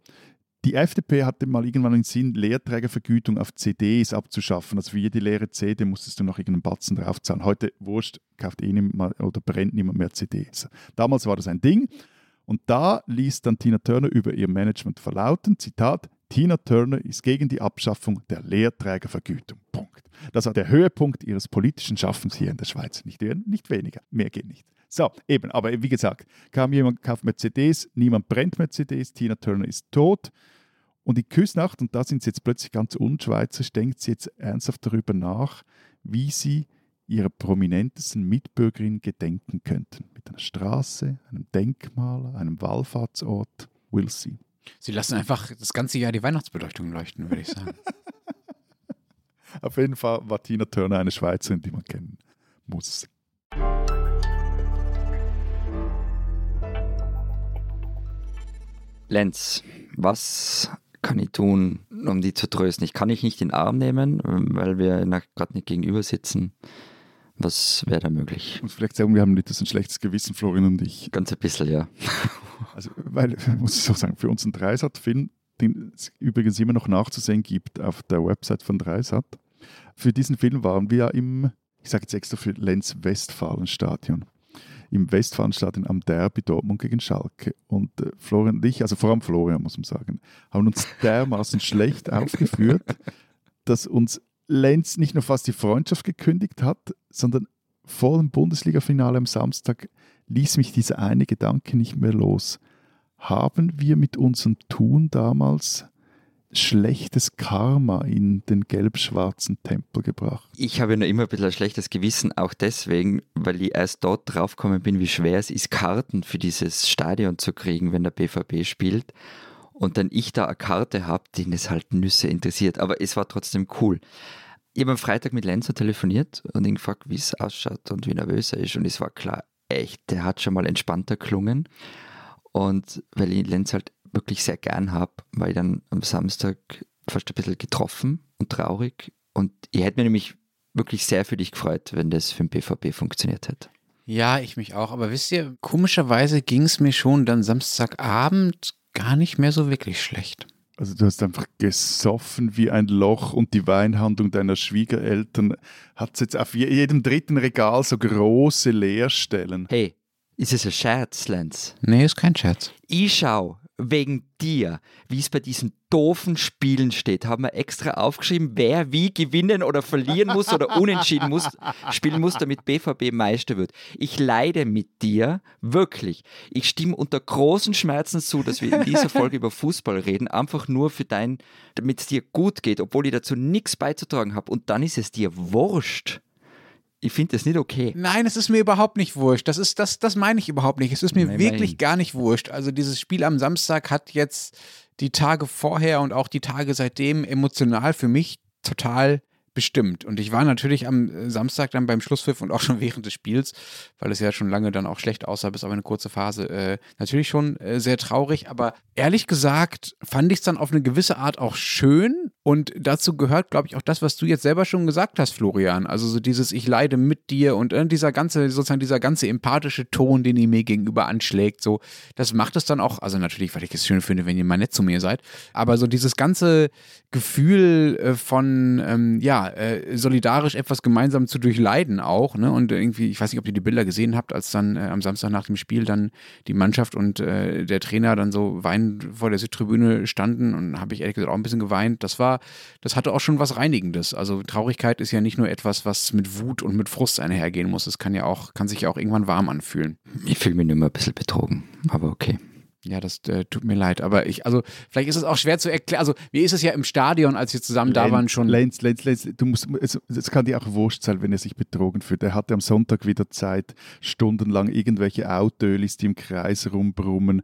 Die FDP hatte mal irgendwann den Sinn, Lehrträgervergütung auf CDs abzuschaffen. Also für jede leere CD musstest du noch irgendeinen Batzen draufzahlen. Heute, wurscht, kauft eh niemand oder brennt niemand mehr CDs. Damals war das ein Ding. Und da ließ dann Tina Turner über ihr Management verlauten, Zitat, Tina Turner ist gegen die Abschaffung der Lehrträgervergütung. Punkt. Das war der Höhepunkt ihres politischen Schaffens hier in der Schweiz. Nicht, nicht weniger, mehr geht nicht. So, eben, aber wie gesagt, kam jemand, kauft mehr CDs, niemand brennt mehr CDs, Tina Turner ist tot. Und in Küsnacht, und da sind sie jetzt plötzlich ganz unschweizerisch, denkt sie jetzt ernsthaft darüber nach, wie sie ihrer prominentesten Mitbürgerin gedenken könnten. Mit einer Straße, einem Denkmal, einem Wallfahrtsort. We'll see. Sie lassen einfach das ganze Jahr die Weihnachtsbeleuchtung leuchten, würde ich sagen. Auf jeden Fall war Tina Turner eine Schweizerin, die man kennen muss. Lenz, was kann ich tun, um die zu trösten? Ich kann dich nicht in den Arm nehmen, weil wir gerade nicht gegenüber sitzen. Was wäre da möglich? Ich muss vielleicht sagen, wir haben nicht ein schlechtes Gewissen, Florian und ich. Ganz ein bisschen, ja. Also, weil, muss ich so sagen, für unseren Dreisat-Film, den es übrigens immer noch nachzusehen gibt auf der Website von Dreisat, für diesen Film waren wir im, ich sage jetzt extra für Lenz Westfalenstadion im Westfalenstadion am Derby Dortmund gegen Schalke. Und äh, Florian und ich, also vor allem Florian muss man sagen, haben uns dermaßen schlecht aufgeführt, dass uns Lenz nicht nur fast die Freundschaft gekündigt hat, sondern vor dem Bundesliga-Finale am Samstag ließ mich dieser eine Gedanke nicht mehr los. Haben wir mit unserem Tun damals schlechtes Karma in den gelb-schwarzen Tempel gebracht. Ich habe noch immer ein bisschen ein schlechtes Gewissen, auch deswegen, weil ich erst dort draufgekommen bin, wie schwer es ist, Karten für dieses Stadion zu kriegen, wenn der BVB spielt. Und dann ich da eine Karte habe, den es halt Nüsse interessiert. Aber es war trotzdem cool. Ich habe am Freitag mit Lenzer telefoniert und ihn gefragt, wie es ausschaut und wie nervös er ist. Und es war klar, echt, der hat schon mal entspannter klungen. Und weil ich Lenz halt wirklich sehr gern habe, war ich dann am Samstag fast ein bisschen getroffen und traurig. Und ich hätte mir nämlich wirklich sehr für dich gefreut, wenn das für den BVB funktioniert hätte. Ja, ich mich auch. Aber wisst ihr, komischerweise ging es mir schon dann Samstagabend gar nicht mehr so wirklich schlecht. Also du hast einfach gesoffen wie ein Loch und die Weinhandlung deiner Schwiegereltern hat jetzt auf jedem dritten Regal so große Leerstellen. Hey, ist es ein Scherz, Lenz? Nee, ist kein Scherz. Ich schau wegen dir, wie es bei diesen doofen Spielen steht, haben wir extra aufgeschrieben, wer wie gewinnen oder verlieren muss oder unentschieden muss, spielen muss, damit BVB Meister wird. Ich leide mit dir, wirklich. Ich stimme unter großen Schmerzen zu, dass wir in dieser Folge über Fußball reden, einfach nur für dein, damit es dir gut geht, obwohl ich dazu nichts beizutragen habe. Und dann ist es dir wurscht. Ich finde das nicht okay. Nein, es ist mir überhaupt nicht wurscht. Das, ist, das, das meine ich überhaupt nicht. Es ist mir Nein, wirklich mein. gar nicht wurscht. Also dieses Spiel am Samstag hat jetzt die Tage vorher und auch die Tage seitdem emotional für mich total bestimmt. Und ich war natürlich am äh, Samstag dann beim Schlusspfiff und auch schon während des Spiels, weil es ja schon lange dann auch schlecht aussah, bis auf eine kurze Phase, äh, natürlich schon äh, sehr traurig. Aber ehrlich gesagt fand ich es dann auf eine gewisse Art auch schön. Und dazu gehört, glaube ich, auch das, was du jetzt selber schon gesagt hast, Florian. Also so dieses Ich leide mit dir und äh, dieser ganze, sozusagen dieser ganze empathische Ton, den ihr mir gegenüber anschlägt, so, das macht es dann auch, also natürlich, weil ich es schön finde, wenn ihr mal nett zu mir seid, aber so dieses ganze Gefühl äh, von, ähm, ja, äh, solidarisch etwas gemeinsam zu durchleiden auch. Ne? Und irgendwie, ich weiß nicht, ob ihr die Bilder gesehen habt, als dann äh, am Samstag nach dem Spiel dann die Mannschaft und äh, der Trainer dann so weinend vor der Südtribüne standen und habe ich ehrlich gesagt auch ein bisschen geweint. Das war, das hatte auch schon was Reinigendes. Also Traurigkeit ist ja nicht nur etwas, was mit Wut und mit Frust einhergehen muss. Es kann ja auch, kann sich ja auch irgendwann warm anfühlen. Ich fühle mich nur mal ein bisschen betrogen, aber okay. Ja, das äh, tut mir leid, aber ich, also vielleicht ist es auch schwer zu erklären. Also, wie ist es ja im Stadion, als wir zusammen Lenz, da waren schon. Lenz, Lenz, Lenz, du musst, es, es kann dir auch wurscht sein, wenn er sich betrogen fühlt. Er hatte am Sonntag wieder Zeit, stundenlang irgendwelche Autölis, die im Kreis rumbrummen,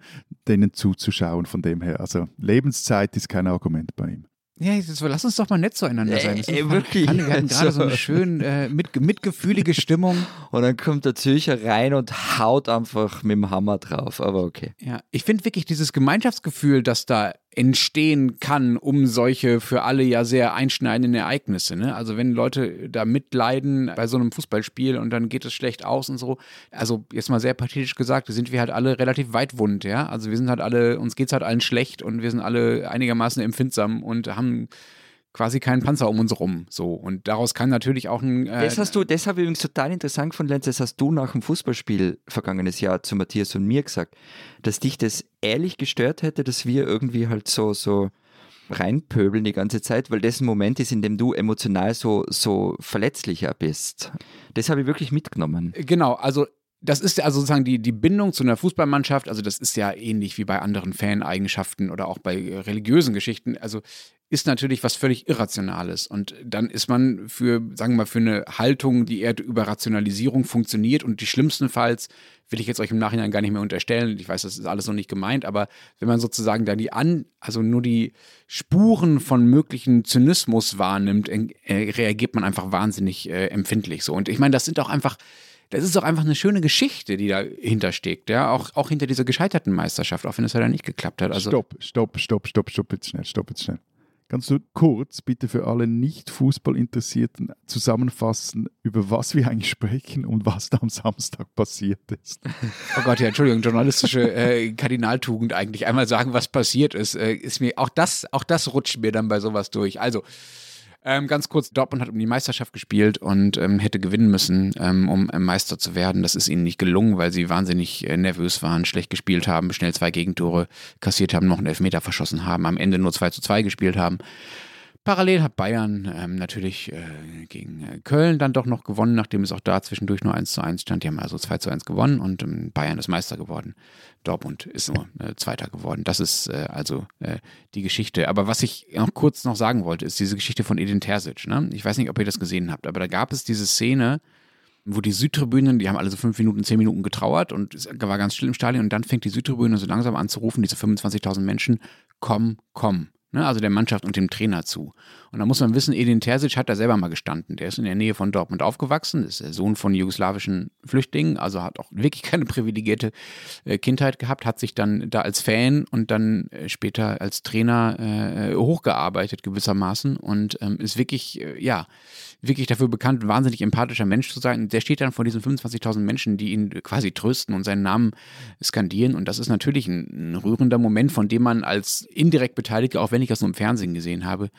denen zuzuschauen. Von dem her, also Lebenszeit ist kein Argument bei ihm. Ja, jetzt, lass uns doch mal nett zueinander sein. Ey, ey, wirklich. wir hatten gerade so eine schön äh, mit, mitgefühlige Stimmung. Und dann kommt der Zürcher rein und haut einfach mit dem Hammer drauf, aber okay. Ja, ich finde wirklich dieses Gemeinschaftsgefühl, das da entstehen kann um solche für alle ja sehr einschneidenden Ereignisse. Ne? Also wenn Leute da mitleiden bei so einem Fußballspiel und dann geht es schlecht aus und so. Also jetzt mal sehr pathetisch gesagt, sind wir halt alle relativ weitwund, ja. Also wir sind halt alle, uns geht es halt allen schlecht und wir sind alle einigermaßen empfindsam und haben quasi keinen Panzer um uns rum. So. Und daraus kann natürlich auch ein. Äh, das hast du, das habe ich übrigens total interessant von Lenz, das hast du nach dem Fußballspiel vergangenes Jahr zu Matthias und mir gesagt, dass dich das ehrlich gestört hätte, dass wir irgendwie halt so, so reinpöbeln die ganze Zeit, weil das ein Moment ist, in dem du emotional so, so verletzlicher bist. Das habe ich wirklich mitgenommen. Genau, also das ist ja also sozusagen die, die Bindung zu einer Fußballmannschaft, also das ist ja ähnlich wie bei anderen Faneigenschaften oder auch bei religiösen Geschichten. Also ist natürlich was völlig Irrationales. Und dann ist man für, sagen wir mal, für eine Haltung, die eher über Rationalisierung funktioniert und die schlimmstenfalls will ich jetzt euch im Nachhinein gar nicht mehr unterstellen. Ich weiß, das ist alles noch nicht gemeint, aber wenn man sozusagen da die an, also nur die Spuren von möglichen Zynismus wahrnimmt, äh, reagiert man einfach wahnsinnig äh, empfindlich so. Und ich meine, das sind auch einfach, das ist doch einfach eine schöne Geschichte, die dahinter steckt, ja, auch, auch hinter dieser gescheiterten Meisterschaft, auch wenn es dann nicht geklappt hat. Also stopp, stopp, stopp, stopp, stopp, jetzt schnell, stopp jetzt schnell. Kannst du kurz bitte für alle nicht Fußballinteressierten zusammenfassen, über was wir eigentlich sprechen und was da am Samstag passiert ist? Oh Gott, ja, Entschuldigung, journalistische äh, Kardinaltugend eigentlich. Einmal sagen, was passiert ist, äh, ist mir auch das, auch das rutscht mir dann bei sowas durch. Also, ähm, ganz kurz, Dortmund hat um die Meisterschaft gespielt und ähm, hätte gewinnen müssen, ähm, um ähm, Meister zu werden. Das ist ihnen nicht gelungen, weil sie wahnsinnig äh, nervös waren, schlecht gespielt haben, schnell zwei Gegentore kassiert haben, noch einen Elfmeter verschossen haben, am Ende nur 2 zu 2 gespielt haben. Parallel hat Bayern ähm, natürlich äh, gegen äh, Köln dann doch noch gewonnen, nachdem es auch da zwischendurch nur 1 zu 1 stand. Die haben also 2 zu 1 gewonnen und ähm, Bayern ist Meister geworden. Dortmund ist nur äh, Zweiter geworden. Das ist äh, also äh, die Geschichte. Aber was ich noch kurz noch sagen wollte, ist diese Geschichte von Edin Terzic. Ne? Ich weiß nicht, ob ihr das gesehen habt, aber da gab es diese Szene, wo die Südtribünen, die haben alle so fünf Minuten, zehn Minuten getrauert und es war ganz still im Stadion und dann fängt die Südtribüne so langsam an zu rufen, diese 25.000 Menschen, komm, komm ne, also der Mannschaft und dem Trainer zu. Und da muss man wissen, Edin Terzic hat da selber mal gestanden. Der ist in der Nähe von Dortmund aufgewachsen, ist der Sohn von jugoslawischen Flüchtlingen, also hat auch wirklich keine privilegierte äh, Kindheit gehabt, hat sich dann da als Fan und dann äh, später als Trainer äh, hochgearbeitet gewissermaßen und ähm, ist wirklich, äh, ja, wirklich dafür bekannt, ein wahnsinnig empathischer Mensch zu sein. Der steht dann vor diesen 25.000 Menschen, die ihn quasi trösten und seinen Namen skandieren. Und das ist natürlich ein, ein rührender Moment, von dem man als indirekt Beteiligter, auch wenn ich das nur im Fernsehen gesehen habe,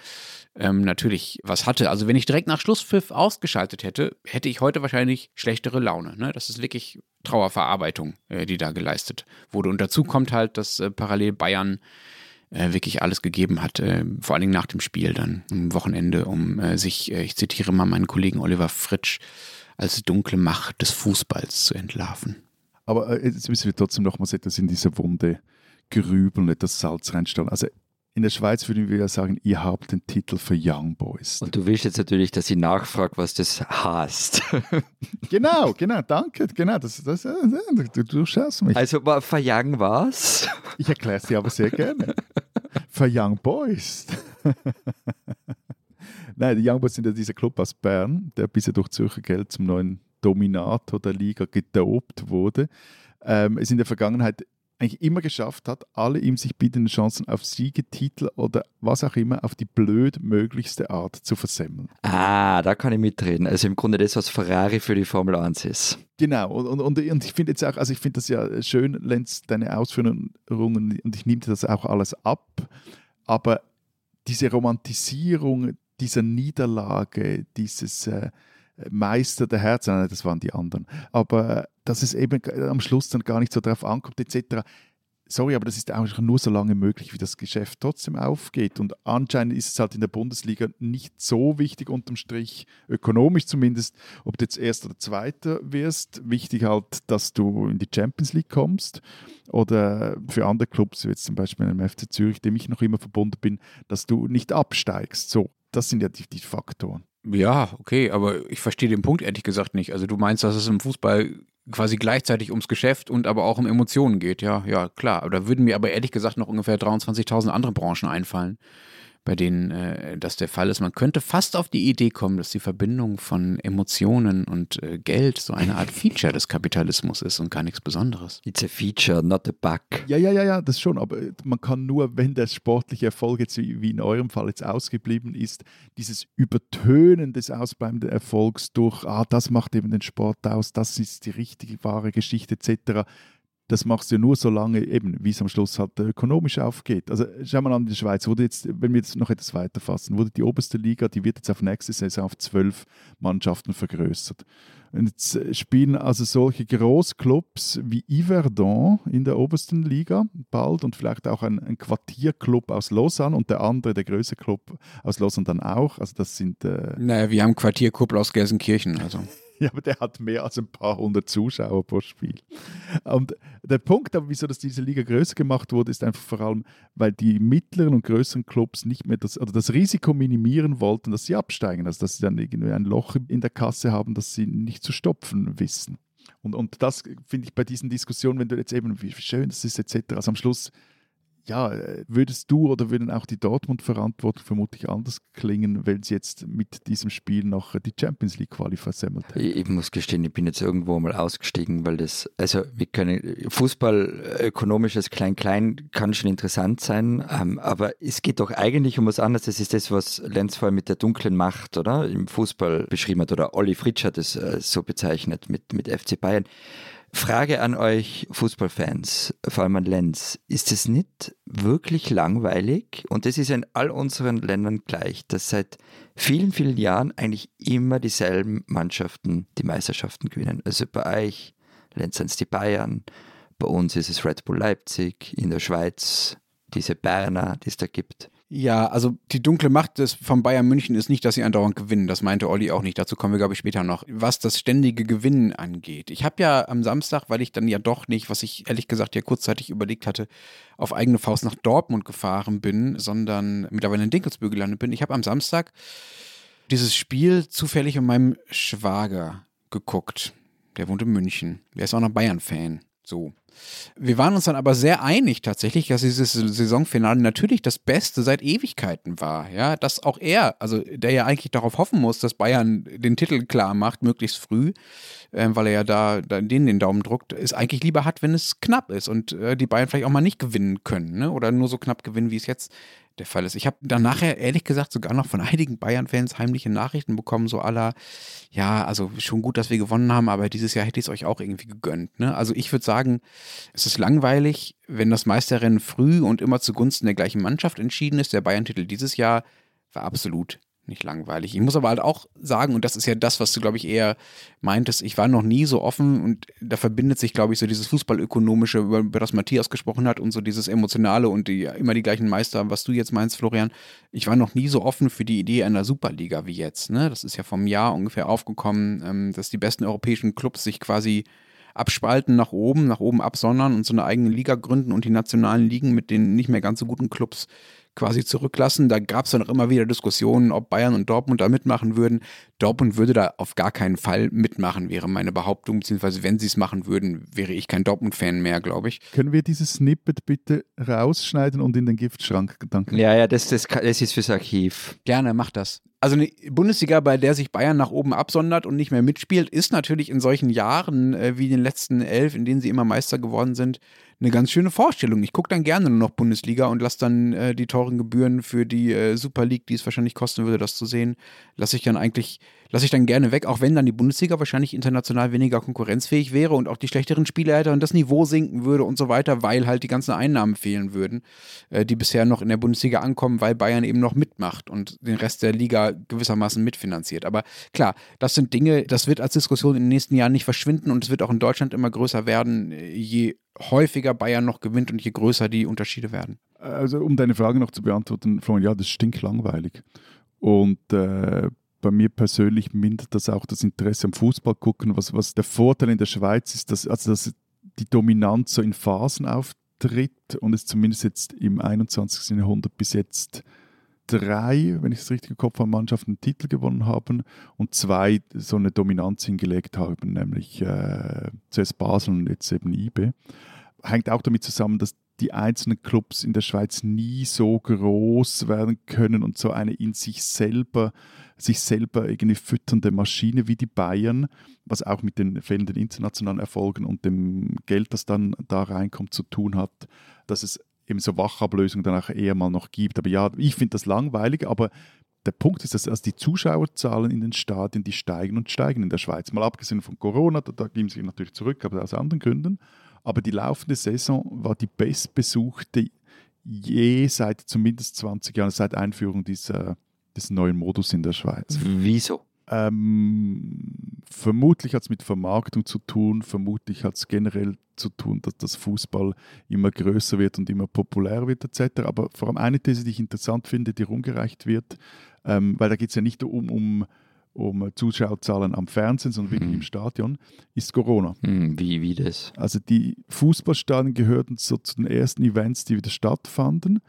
ähm, natürlich was hatte. Also wenn ich direkt nach Schlusspfiff ausgeschaltet hätte, hätte ich heute wahrscheinlich schlechtere Laune. Ne? Das ist wirklich Trauerverarbeitung, äh, die da geleistet wurde. Und dazu kommt halt, dass äh, parallel Bayern äh, wirklich alles gegeben hat, äh, vor allen Dingen nach dem Spiel dann am Wochenende, um äh, sich, ich zitiere mal meinen Kollegen Oliver Fritsch, als dunkle Macht des Fußballs zu entlarven. Aber jetzt müssen wir trotzdem nochmals etwas in diese Wunde grübeln, etwas Salz reinstellen. Also in der Schweiz würden wir ja sagen, ihr habt den Titel für Young Boys. Und du willst jetzt natürlich, dass ich nachfrage, was das heißt. genau, genau, danke. Genau, das, das, du, du schaust mich. Also für Young was? Ich erkläre es dir aber sehr gerne. für Young Boys. Nein, die Young Boys sind ja dieser Club aus Bern, der bisher durch Zürcher Geld zum neuen Dominator der Liga gedopt wurde. Ähm, es in der Vergangenheit eigentlich immer geschafft hat, alle ihm sich bietenden Chancen auf Siegetitel oder was auch immer auf die blödmöglichste Art zu versemmeln. Ah, da kann ich mitreden. Also im Grunde das, was Ferrari für die Formel 1 ist. Genau, und, und, und ich finde jetzt auch, also ich finde das ja schön, Lenz, deine Ausführungen, und ich nehme das auch alles ab, aber diese Romantisierung dieser Niederlage, dieses äh, Meister der Herzen, das waren die anderen, aber dass es eben am Schluss dann gar nicht so drauf ankommt, etc. Sorry, aber das ist auch nur so lange möglich, wie das Geschäft trotzdem aufgeht. Und anscheinend ist es halt in der Bundesliga nicht so wichtig, unterm Strich, ökonomisch zumindest, ob du jetzt Erster oder Zweiter wirst. Wichtig halt, dass du in die Champions League kommst. Oder für andere Clubs, wie jetzt zum Beispiel im FC Zürich, dem ich noch immer verbunden bin, dass du nicht absteigst. So, das sind ja die, die Faktoren. Ja, okay, aber ich verstehe den Punkt ehrlich gesagt nicht. Also du meinst, dass es im Fußball quasi gleichzeitig ums Geschäft und aber auch um Emotionen geht. Ja, ja, klar. Aber da würden mir aber ehrlich gesagt noch ungefähr 23.000 andere Branchen einfallen, bei denen äh, das der Fall ist. Man könnte fast auf die Idee kommen, dass die Verbindung von Emotionen und äh, Geld so eine Art Feature des Kapitalismus ist und gar nichts Besonderes. It's a feature, not a bug. Ja, ja, ja, ja, das schon, aber man kann nur, wenn der sportliche Erfolg jetzt wie in eurem Fall jetzt ausgeblieben ist, dieses Übertönen des ausbleibenden Erfolgs durch, ah, das macht eben den Sport aus, das ist die richtige, wahre Geschichte etc., das machst du nur so lange, eben, wie es am Schluss halt ökonomisch aufgeht. Also schau mal an, der Schweiz wurde jetzt, wenn wir jetzt noch etwas weiterfassen, wurde die oberste Liga, die wird jetzt auf nächste Saison auf zwölf Mannschaften vergrößert. Und jetzt spielen also solche Großclubs wie Yverdon in der obersten Liga bald und vielleicht auch ein, ein Quartierclub aus Lausanne und der andere, der größere Club aus Lausanne dann auch. Also das sind... Äh naja, wir haben Quartierclub aus Gelsenkirchen, also... Ja, aber der hat mehr als ein paar hundert Zuschauer pro Spiel. Und der Punkt, aber, wieso dass diese Liga größer gemacht wurde, ist einfach vor allem, weil die mittleren und größeren Clubs nicht mehr das, oder das Risiko minimieren wollten, dass sie absteigen, also dass sie dann irgendwie ein Loch in der Kasse haben, das sie nicht zu stopfen wissen. Und, und das finde ich bei diesen Diskussionen, wenn du jetzt eben, wie schön das ist, etc., also am Schluss ja, würdest du oder würden auch die Dortmund-Verantwortung vermutlich anders klingen, wenn sie jetzt mit diesem Spiel noch die Champions League-Quali versemmelt hätten? Ich, ich, muss gestehen, ich bin jetzt irgendwo mal ausgestiegen, weil das, also wir können, Fußball ökonomisches Klein-Klein kann schon interessant sein, ähm, aber es geht doch eigentlich um was anderes. Das ist das, was Lenz vorher mit der dunklen Macht, oder? Im Fußball beschrieben hat, oder Olli Fritsch hat es äh, so bezeichnet mit, mit FC Bayern. Frage an euch Fußballfans, vor allem an Lenz. Ist es nicht wirklich langweilig? Und das ist in all unseren Ländern gleich, dass seit vielen, vielen Jahren eigentlich immer dieselben Mannschaften die Meisterschaften gewinnen. Also bei euch, Lenz sind es die Bayern, bei uns ist es Red Bull Leipzig, in der Schweiz diese Berner, die es da gibt. Ja, also die dunkle Macht des, von Bayern München ist nicht, dass sie andauernd gewinnen. Das meinte Olli auch nicht. Dazu kommen wir, glaube ich, später noch. Was das ständige Gewinnen angeht. Ich habe ja am Samstag, weil ich dann ja doch nicht, was ich ehrlich gesagt ja kurzzeitig überlegt hatte, auf eigene Faust nach Dortmund gefahren bin, sondern mittlerweile in Dinkelsbühl gelandet bin. Ich habe am Samstag dieses Spiel zufällig mit meinem Schwager geguckt. Der wohnt in München. Der ist auch noch Bayern-Fan. So. Wir waren uns dann aber sehr einig tatsächlich, dass dieses Saisonfinale natürlich das Beste seit Ewigkeiten war. Ja, dass auch er, also der ja eigentlich darauf hoffen muss, dass Bayern den Titel klar macht, möglichst früh, äh, weil er ja da, da denen den Daumen druckt, es eigentlich lieber hat, wenn es knapp ist und äh, die Bayern vielleicht auch mal nicht gewinnen können, ne? Oder nur so knapp gewinnen, wie es jetzt der Fall ist. Ich habe dann nachher ehrlich gesagt sogar noch von einigen Bayern-Fans heimliche Nachrichten bekommen, so aller, ja, also schon gut, dass wir gewonnen haben, aber dieses Jahr hätte ich es euch auch irgendwie gegönnt. Ne? Also ich würde sagen, es ist langweilig, wenn das Meisterrennen früh und immer zugunsten der gleichen Mannschaft entschieden ist. Der Bayern-Titel dieses Jahr war absolut nicht langweilig. Ich muss aber halt auch sagen, und das ist ja das, was du, glaube ich, eher meintest, ich war noch nie so offen und da verbindet sich, glaube ich, so dieses Fußballökonomische, über, das Matthias gesprochen hat und so dieses Emotionale und die immer die gleichen Meister, was du jetzt meinst, Florian. Ich war noch nie so offen für die Idee einer Superliga wie jetzt. Ne? Das ist ja vom Jahr ungefähr aufgekommen, ähm, dass die besten europäischen Clubs sich quasi abspalten nach oben, nach oben absondern und so eine eigene Liga gründen und die nationalen Ligen mit den nicht mehr ganz so guten Clubs quasi zurücklassen. Da gab es dann auch immer wieder Diskussionen, ob Bayern und Dortmund da mitmachen würden. Dortmund würde da auf gar keinen Fall mitmachen, wäre meine Behauptung, beziehungsweise wenn sie es machen würden, wäre ich kein Dortmund-Fan mehr, glaube ich. Können wir dieses Snippet bitte rausschneiden und in den Giftschrank? Danke. Ja, ja, das, das, das ist fürs Archiv. Gerne, mach das. Also eine Bundesliga, bei der sich Bayern nach oben absondert und nicht mehr mitspielt, ist natürlich in solchen Jahren äh, wie den letzten elf, in denen sie immer Meister geworden sind, eine ganz schöne Vorstellung. Ich gucke dann gerne nur noch Bundesliga und lasse dann äh, die teuren Gebühren für die äh, Super League, die es wahrscheinlich kosten würde, das zu sehen, lasse ich dann eigentlich, lasse ich dann gerne weg, auch wenn dann die Bundesliga wahrscheinlich international weniger konkurrenzfähig wäre und auch die schlechteren Spieler hätte und das Niveau sinken würde und so weiter, weil halt die ganzen Einnahmen fehlen würden, äh, die bisher noch in der Bundesliga ankommen, weil Bayern eben noch mitmacht und den Rest der Liga gewissermaßen mitfinanziert. Aber klar, das sind Dinge, das wird als Diskussion in den nächsten Jahren nicht verschwinden und es wird auch in Deutschland immer größer werden, je häufiger Bayern noch gewinnt und je größer die Unterschiede werden. Also um deine Frage noch zu beantworten, Florian, ja, das stinkt langweilig. Und äh, bei mir persönlich mindert das auch das Interesse am Fußball gucken. Was, was der Vorteil in der Schweiz ist, dass, also dass die Dominanz so in Phasen auftritt und es zumindest jetzt im 21. Jahrhundert bis jetzt drei, wenn ich es richtig im Kopf habe, Mannschaften einen Titel gewonnen haben und zwei so eine Dominanz hingelegt haben, nämlich äh, zuerst Basel und jetzt eben IB. Hängt auch damit zusammen, dass die einzelnen Clubs in der Schweiz nie so groß werden können und so eine in sich selber sich selber irgendwie fütternde Maschine wie die Bayern, was auch mit den fehlenden internationalen Erfolgen und dem Geld, das dann da reinkommt, zu tun hat, dass es eben so Wachablösungen dann auch eher mal noch gibt. Aber ja, ich finde das langweilig, aber der Punkt ist, dass also die Zuschauerzahlen in den Stadien, die steigen und steigen in der Schweiz. Mal abgesehen von Corona, da, da geben sie natürlich zurück, aber aus anderen Gründen. Aber die laufende Saison war die bestbesuchte je seit zumindest 20 Jahren, seit Einführung dieser, des neuen Modus in der Schweiz. Wieso? Ähm, vermutlich hat es mit Vermarktung zu tun, vermutlich hat es generell zu tun, dass das Fußball immer größer wird und immer populärer wird etc. Aber vor allem eine These, die ich interessant finde, die rumgereicht wird, ähm, weil da geht es ja nicht um, um, um Zuschauerzahlen am Fernsehen, sondern wirklich Mhm. im Stadion, ist Corona. Hm, wie, wie das? Also die Fußballstadien gehörten so zu den ersten Events, die wieder stattfanden.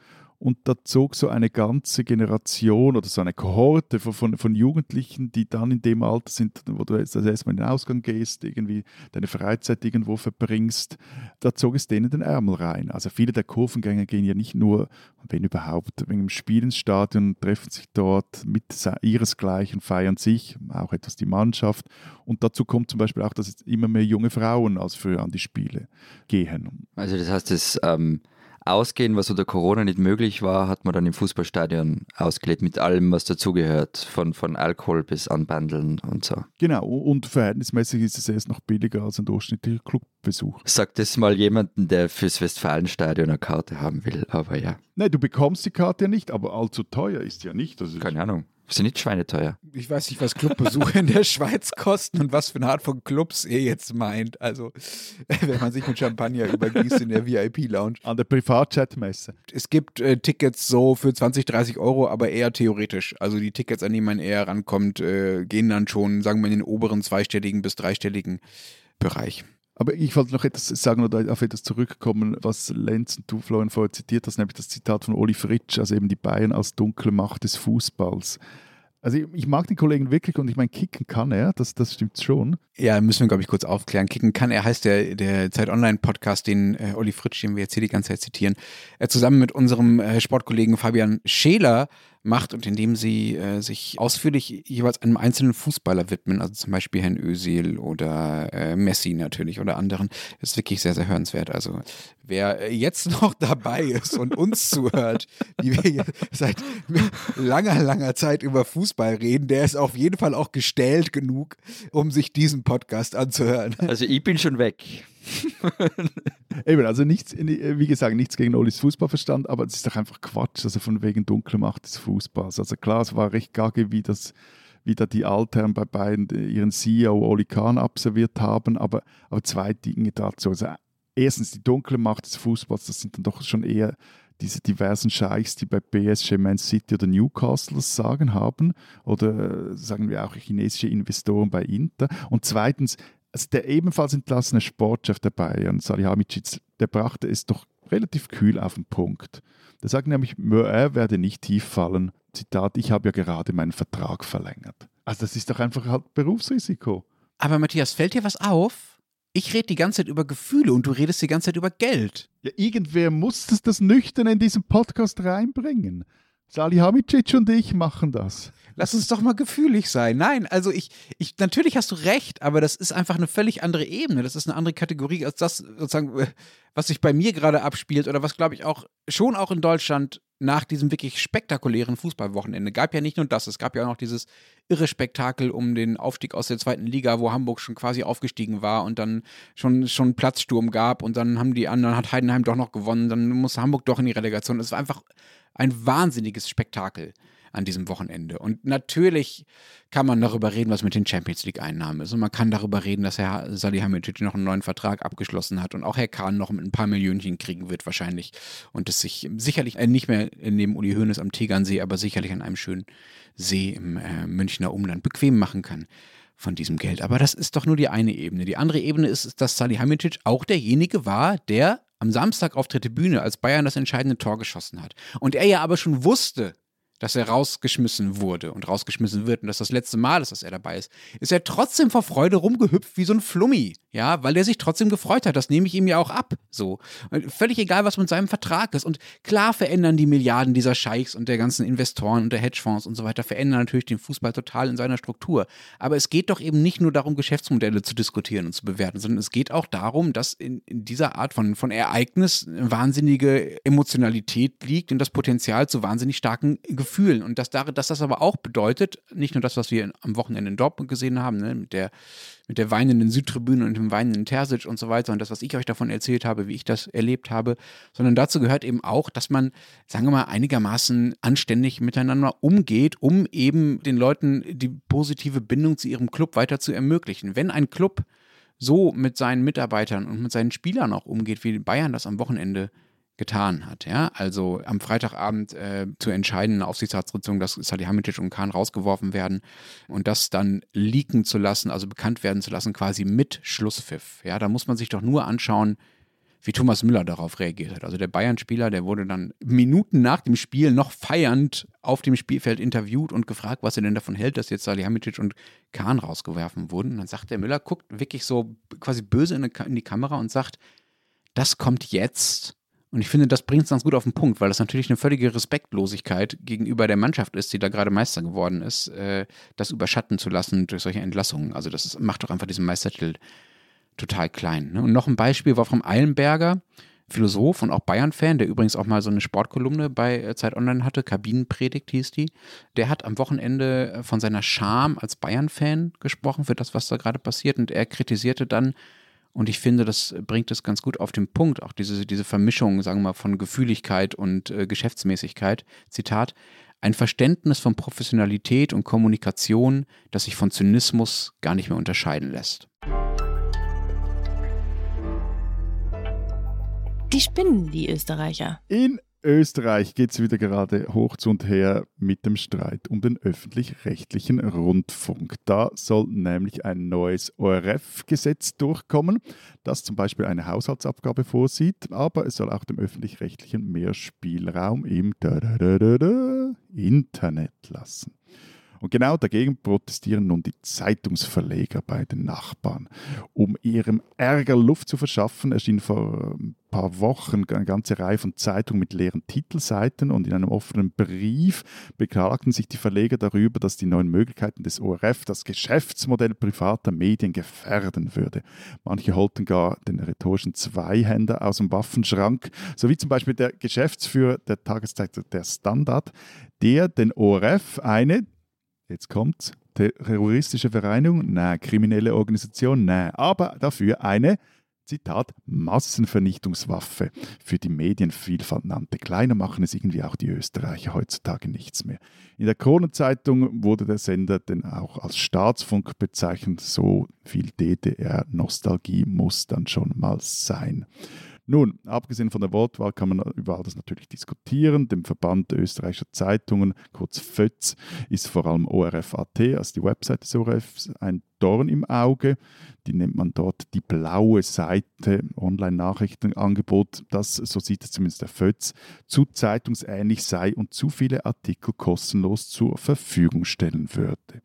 Und da zog so eine ganze Generation oder so eine Kohorte von, von, von Jugendlichen, die dann in dem Alter sind, wo du jetzt erstmal in den Ausgang gehst, irgendwie deine Freizeit irgendwo verbringst, da zog es denen den Ärmel rein. Also viele der Kurvengänger gehen ja nicht nur, wenn überhaupt, wegen dem Spiel ins Stadion, treffen sich dort mit ihresgleichen, feiern sich, auch etwas die Mannschaft. Und dazu kommt zum Beispiel auch, dass jetzt immer mehr junge Frauen als früher an die Spiele gehen. Also das heißt, das ähm, Ausgehen, was unter Corona nicht möglich war, hat man dann im Fußballstadion ausgelebt mit allem, was dazugehört, von, von Alkohol bis Anbandeln und so. Genau, und verhältnismäßig ist es erst noch billiger als ein durchschnittlicher Clubbesuch. Sagt das mal jemanden, der fürs Westfalenstadion eine Karte haben will, aber ja, Nein, du bekommst die Karte ja nicht, aber allzu teuer ist ja nicht. Also keine Ahnung. Sind nicht schweineteuer. Ich weiß nicht, was Clubbesuche in der Schweiz kosten und was für eine Art von Clubs ihr jetzt meint. Also, wenn man sich mit Champagner übergießt in der VIP-Lounge. An der Privatchat-Messe. Es gibt äh, Tickets so für 20, 30 Euro, aber eher theoretisch. Also die Tickets, an die man eher rankommt, äh, gehen dann schon, sagen wir, in den oberen zweistelligen bis dreistelligen Bereich. Aber ich wollte noch etwas sagen oder auf etwas zurückkommen, was Lenz und du, Florian, vorher zitiert hast, nämlich das Zitat von Oli Fritsch, also eben die Bayern als dunkle Macht des Fußballs. Also ich, ich mag den Kollegen wirklich und ich meine, kicken kann er, das, das stimmt schon. Ja, müssen wir, glaube ich, kurz aufklären. Kicken kann, er heißt der, der Zeit Online-Podcast, den äh, Olli Fritsch, den wir jetzt hier die ganze Zeit zitieren, äh, zusammen mit unserem äh, Sportkollegen Fabian Scheler macht und in dem sie äh, sich ausführlich jeweils einem einzelnen Fußballer widmen, also zum Beispiel Herrn Özil oder äh, Messi natürlich oder anderen. Ist wirklich sehr, sehr hörenswert. Also wer äh, jetzt noch dabei ist und uns zuhört, wie wir seit langer, langer Zeit über Fußball reden, der ist auf jeden Fall auch gestellt genug, um sich diesen Podcast anzuhören. Also ich bin schon weg. Eben, also nichts, wie gesagt, nichts gegen Olis Fußballverstand, aber es ist doch einfach Quatsch, also von wegen dunkle Macht des Fußballs. Also klar, es war recht gage, wie das wie da die Altherren bei beiden ihren CEO Oli Kahn abserviert haben, aber, aber zwei Dinge dazu. Also erstens die dunkle Macht des Fußballs, das sind dann doch schon eher diese diversen Scheichs, die bei PSG, Man City oder Newcastle das Sagen haben oder äh, sagen wir auch chinesische Investoren bei Inter. Und zweitens, also der ebenfalls entlassene Sportchef der Bayern, Salihamidzic, der brachte es doch relativ kühl auf den Punkt. Der sagt nämlich, er werde nicht tief fallen. Zitat, ich habe ja gerade meinen Vertrag verlängert. Also das ist doch einfach halt Berufsrisiko. Aber Matthias, fällt dir was auf? Ich rede die ganze Zeit über Gefühle und du redest die ganze Zeit über Geld. Ja, irgendwer muss das, das Nüchtern in diesen Podcast reinbringen. Salihamidzic und ich machen das. Lass uns doch mal gefühlig sein. Nein, also ich, ich, natürlich hast du recht, aber das ist einfach eine völlig andere Ebene. Das ist eine andere Kategorie als das, sozusagen, äh, was sich bei mir gerade abspielt oder was, glaube ich, auch schon auch in Deutschland nach diesem wirklich spektakulären Fußballwochenende gab ja nicht nur das, es gab ja auch noch dieses irre Spektakel um den Aufstieg aus der zweiten Liga, wo Hamburg schon quasi aufgestiegen war und dann schon schon Platzsturm gab und dann haben die anderen hat Heidenheim doch noch gewonnen, dann muss Hamburg doch in die Relegation. Es war einfach ein wahnsinniges Spektakel an diesem Wochenende. Und natürlich kann man darüber reden, was mit den Champions League-Einnahmen ist. Und man kann darüber reden, dass Herr Salihamidzic noch einen neuen Vertrag abgeschlossen hat und auch Herr Kahn noch ein paar Millionchen kriegen wird wahrscheinlich. Und es sich sicherlich äh, nicht mehr neben Uli Hoeneß am Tegernsee, aber sicherlich an einem schönen See im äh, Münchner Umland bequem machen kann von diesem Geld. Aber das ist doch nur die eine Ebene. Die andere Ebene ist, dass Salihamidzic auch derjenige war, der am Samstag auf der Tribüne, als Bayern das entscheidende Tor geschossen hat. Und er ja aber schon wusste, dass er rausgeschmissen wurde und rausgeschmissen wird und dass das letzte Mal ist, dass er dabei ist, ist er trotzdem vor Freude rumgehüpft wie so ein Flummi. Ja, weil er sich trotzdem gefreut hat. Das nehme ich ihm ja auch ab. So. Völlig egal, was mit seinem Vertrag ist. Und klar verändern die Milliarden dieser Scheichs und der ganzen Investoren und der Hedgefonds und so weiter, verändern natürlich den Fußball total in seiner Struktur. Aber es geht doch eben nicht nur darum, Geschäftsmodelle zu diskutieren und zu bewerten, sondern es geht auch darum, dass in, in dieser Art von, von Ereignis wahnsinnige Emotionalität liegt und das Potenzial zu wahnsinnig starken Gefühlen. Und dass, dass das aber auch bedeutet, nicht nur das, was wir am Wochenende in Dortmund gesehen haben, ne, mit der mit der weinenden Südtribüne und dem weinenden Terzic und so weiter und das, was ich euch davon erzählt habe, wie ich das erlebt habe, sondern dazu gehört eben auch, dass man, sagen wir mal, einigermaßen anständig miteinander umgeht, um eben den Leuten die positive Bindung zu ihrem Club weiter zu ermöglichen. Wenn ein Club so mit seinen Mitarbeitern und mit seinen Spielern auch umgeht, wie Bayern das am Wochenende getan hat. Ja? Also am Freitagabend äh, zu entscheiden in der Aufsichtsratssitzung, dass Salihamidzic und Kahn rausgeworfen werden und das dann leaken zu lassen, also bekannt werden zu lassen, quasi mit Schlusspfiff. Ja, da muss man sich doch nur anschauen, wie Thomas Müller darauf reagiert hat. Also der Bayern-Spieler, der wurde dann Minuten nach dem Spiel noch feiernd auf dem Spielfeld interviewt und gefragt, was er denn davon hält, dass jetzt Salihamidzic und Kahn rausgeworfen wurden. Und dann sagt der Müller, guckt wirklich so quasi böse in die Kamera und sagt, das kommt jetzt und ich finde, das bringt es ganz gut auf den Punkt, weil das natürlich eine völlige Respektlosigkeit gegenüber der Mannschaft ist, die da gerade Meister geworden ist, äh, das überschatten zu lassen durch solche Entlassungen. Also das ist, macht doch einfach diesen Meistertitel total klein. Ne? Und noch ein Beispiel war vom Eilenberger, Philosoph und auch Bayern-Fan, der übrigens auch mal so eine Sportkolumne bei äh, Zeit Online hatte, Kabinenpredigt hieß die. Der hat am Wochenende äh, von seiner Scham als Bayern-Fan gesprochen für das, was da gerade passiert. Und er kritisierte dann, und ich finde, das bringt es ganz gut auf den Punkt, auch diese, diese Vermischung, sagen wir mal, von Gefühligkeit und äh, Geschäftsmäßigkeit. Zitat, ein Verständnis von Professionalität und Kommunikation, das sich von Zynismus gar nicht mehr unterscheiden lässt. Die spinnen, die Österreicher. In Österreich geht es wieder gerade hoch zu und her mit dem Streit um den öffentlich-rechtlichen Rundfunk. Da soll nämlich ein neues ORF-Gesetz durchkommen, das zum Beispiel eine Haushaltsabgabe vorsieht, aber es soll auch dem öffentlich-rechtlichen mehr Spielraum im Internet lassen. Und genau dagegen protestieren nun die Zeitungsverleger bei den Nachbarn. Um ihrem Ärger Luft zu verschaffen, erschien vor ein paar Wochen eine ganze Reihe von Zeitungen mit leeren Titelseiten und in einem offenen Brief beklagten sich die Verleger darüber, dass die neuen Möglichkeiten des ORF das Geschäftsmodell privater Medien gefährden würde. Manche holten gar den rhetorischen Zweihänder aus dem Waffenschrank, so wie zum Beispiel der Geschäftsführer der Tageszeitung Der Standard, der den ORF eine Jetzt kommt's. Terroristische Vereinigung? Nein. Kriminelle Organisation? Nein. Aber dafür eine, Zitat, Massenvernichtungswaffe für die Medienvielfalt nannte. Kleiner machen es irgendwie auch die Österreicher heutzutage nichts mehr. In der Kronenzeitung wurde der Sender denn auch als Staatsfunk bezeichnet. So viel DDR-Nostalgie muss dann schon mal sein. Nun, abgesehen von der Wortwahl kann man über all das natürlich diskutieren. Dem Verband österreichischer Zeitungen, kurz FÖZ, ist vor allem ORF.at, also die Website des ORF, ein Dorn im Auge. Die nennt man dort die blaue Seite, Online-Nachrichtenangebot, das, so sieht es zumindest der FÖZ, zu zeitungsähnlich sei und zu viele Artikel kostenlos zur Verfügung stellen würde.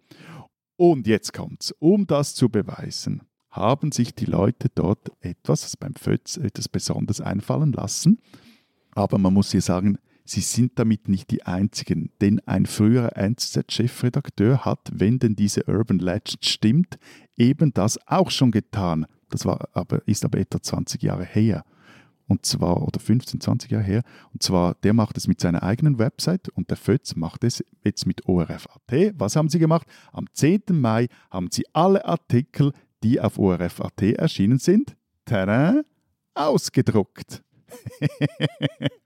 Und jetzt kommt's, um das zu beweisen haben sich die Leute dort etwas, beim Fötz, etwas Besonderes einfallen lassen. Aber man muss hier sagen, sie sind damit nicht die Einzigen, denn ein früherer NZZ-Chefredakteur hat, wenn denn diese Urban Legend stimmt, eben das auch schon getan. Das war aber, ist aber etwa 20 Jahre her. Und zwar, oder 15, 20 Jahre her. Und zwar, der macht es mit seiner eigenen Website und der Fötz macht es jetzt mit ORF.at. Was haben sie gemacht? Am 10. Mai haben sie alle Artikel die auf ORF.at erschienen sind, tada, ausgedruckt.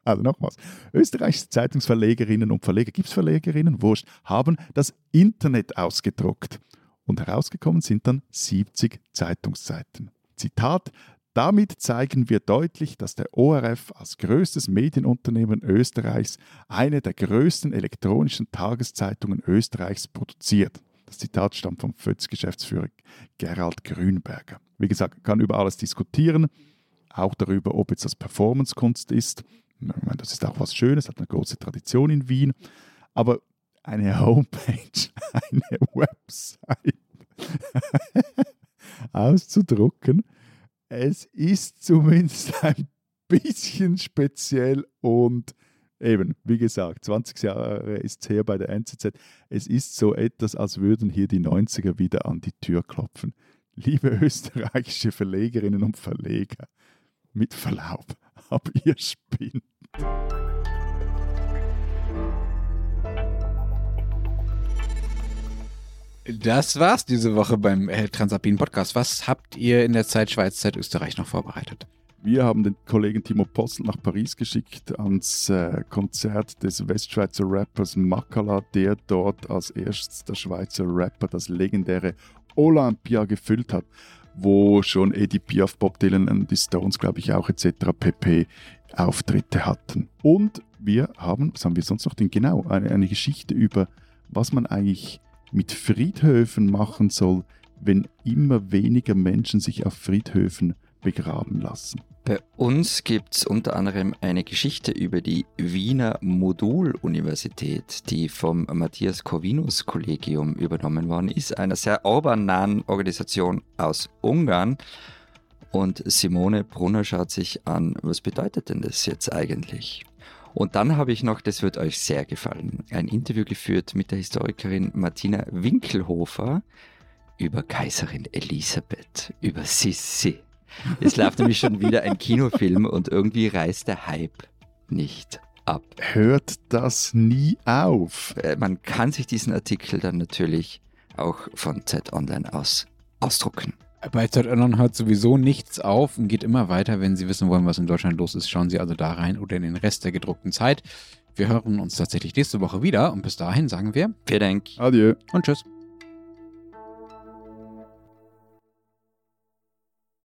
also nochmals, österreichische Zeitungsverlegerinnen und Verleger, gibt es Verlegerinnen, wurscht, haben das Internet ausgedruckt. Und herausgekommen sind dann 70 Zeitungsseiten. Zitat, damit zeigen wir deutlich, dass der ORF als größtes Medienunternehmen Österreichs eine der größten elektronischen Tageszeitungen Österreichs produziert. Das Zitat stammt vom FÖTS-Geschäftsführer Gerald Grünberger. Wie gesagt, kann über alles diskutieren, auch darüber, ob jetzt das Performance-Kunst ist. Meine, das ist auch was Schönes, hat eine große Tradition in Wien. Aber eine Homepage, eine Website auszudrucken, es ist zumindest ein bisschen speziell und eben, wie gesagt, 20 Jahre ist es her bei der NZZ. Es ist so etwas, als würden hier die 90er wieder an die Tür klopfen. Liebe österreichische Verlegerinnen und Verleger, mit Verlaub, aber ihr spinnt. Das war's diese Woche beim Transalpinen Podcast. Was habt ihr in der Zeit Schweiz, Zeit Österreich noch vorbereitet? Wir haben den Kollegen Timo Postel nach Paris geschickt ans äh, Konzert des Westschweizer Rappers Makala, der dort als erster Schweizer Rapper das legendäre Olympia gefüllt hat, wo schon Eddie Piaf, Bob Dylan und die Stones, glaube ich, auch etc. pp. Auftritte hatten. Und wir haben, was haben wir sonst noch denn genau, eine, eine Geschichte über, was man eigentlich mit Friedhöfen machen soll, wenn immer weniger Menschen sich auf Friedhöfen begraben lassen. Bei uns gibt es unter anderem eine Geschichte über die Wiener Moduluniversität, die vom Matthias Corvinus Kollegium übernommen worden ist, einer sehr orban-nahen Organisation aus Ungarn. Und Simone Brunner schaut sich an, was bedeutet denn das jetzt eigentlich? Und dann habe ich noch, das wird euch sehr gefallen, ein Interview geführt mit der Historikerin Martina Winkelhofer über Kaiserin Elisabeth, über Sissi. Es läuft nämlich schon wieder ein Kinofilm und irgendwie reißt der Hype nicht ab. Hört das nie auf? Äh, Man kann sich diesen Artikel dann natürlich auch von Zeit Online aus ausdrucken. Bei Zeit Online hört sowieso nichts auf und geht immer weiter. Wenn Sie wissen wollen, was in Deutschland los ist, schauen Sie also da rein oder in den Rest der gedruckten Zeit. Wir hören uns tatsächlich nächste Woche wieder und bis dahin sagen wir Vielen Dank. Adieu. und tschüss.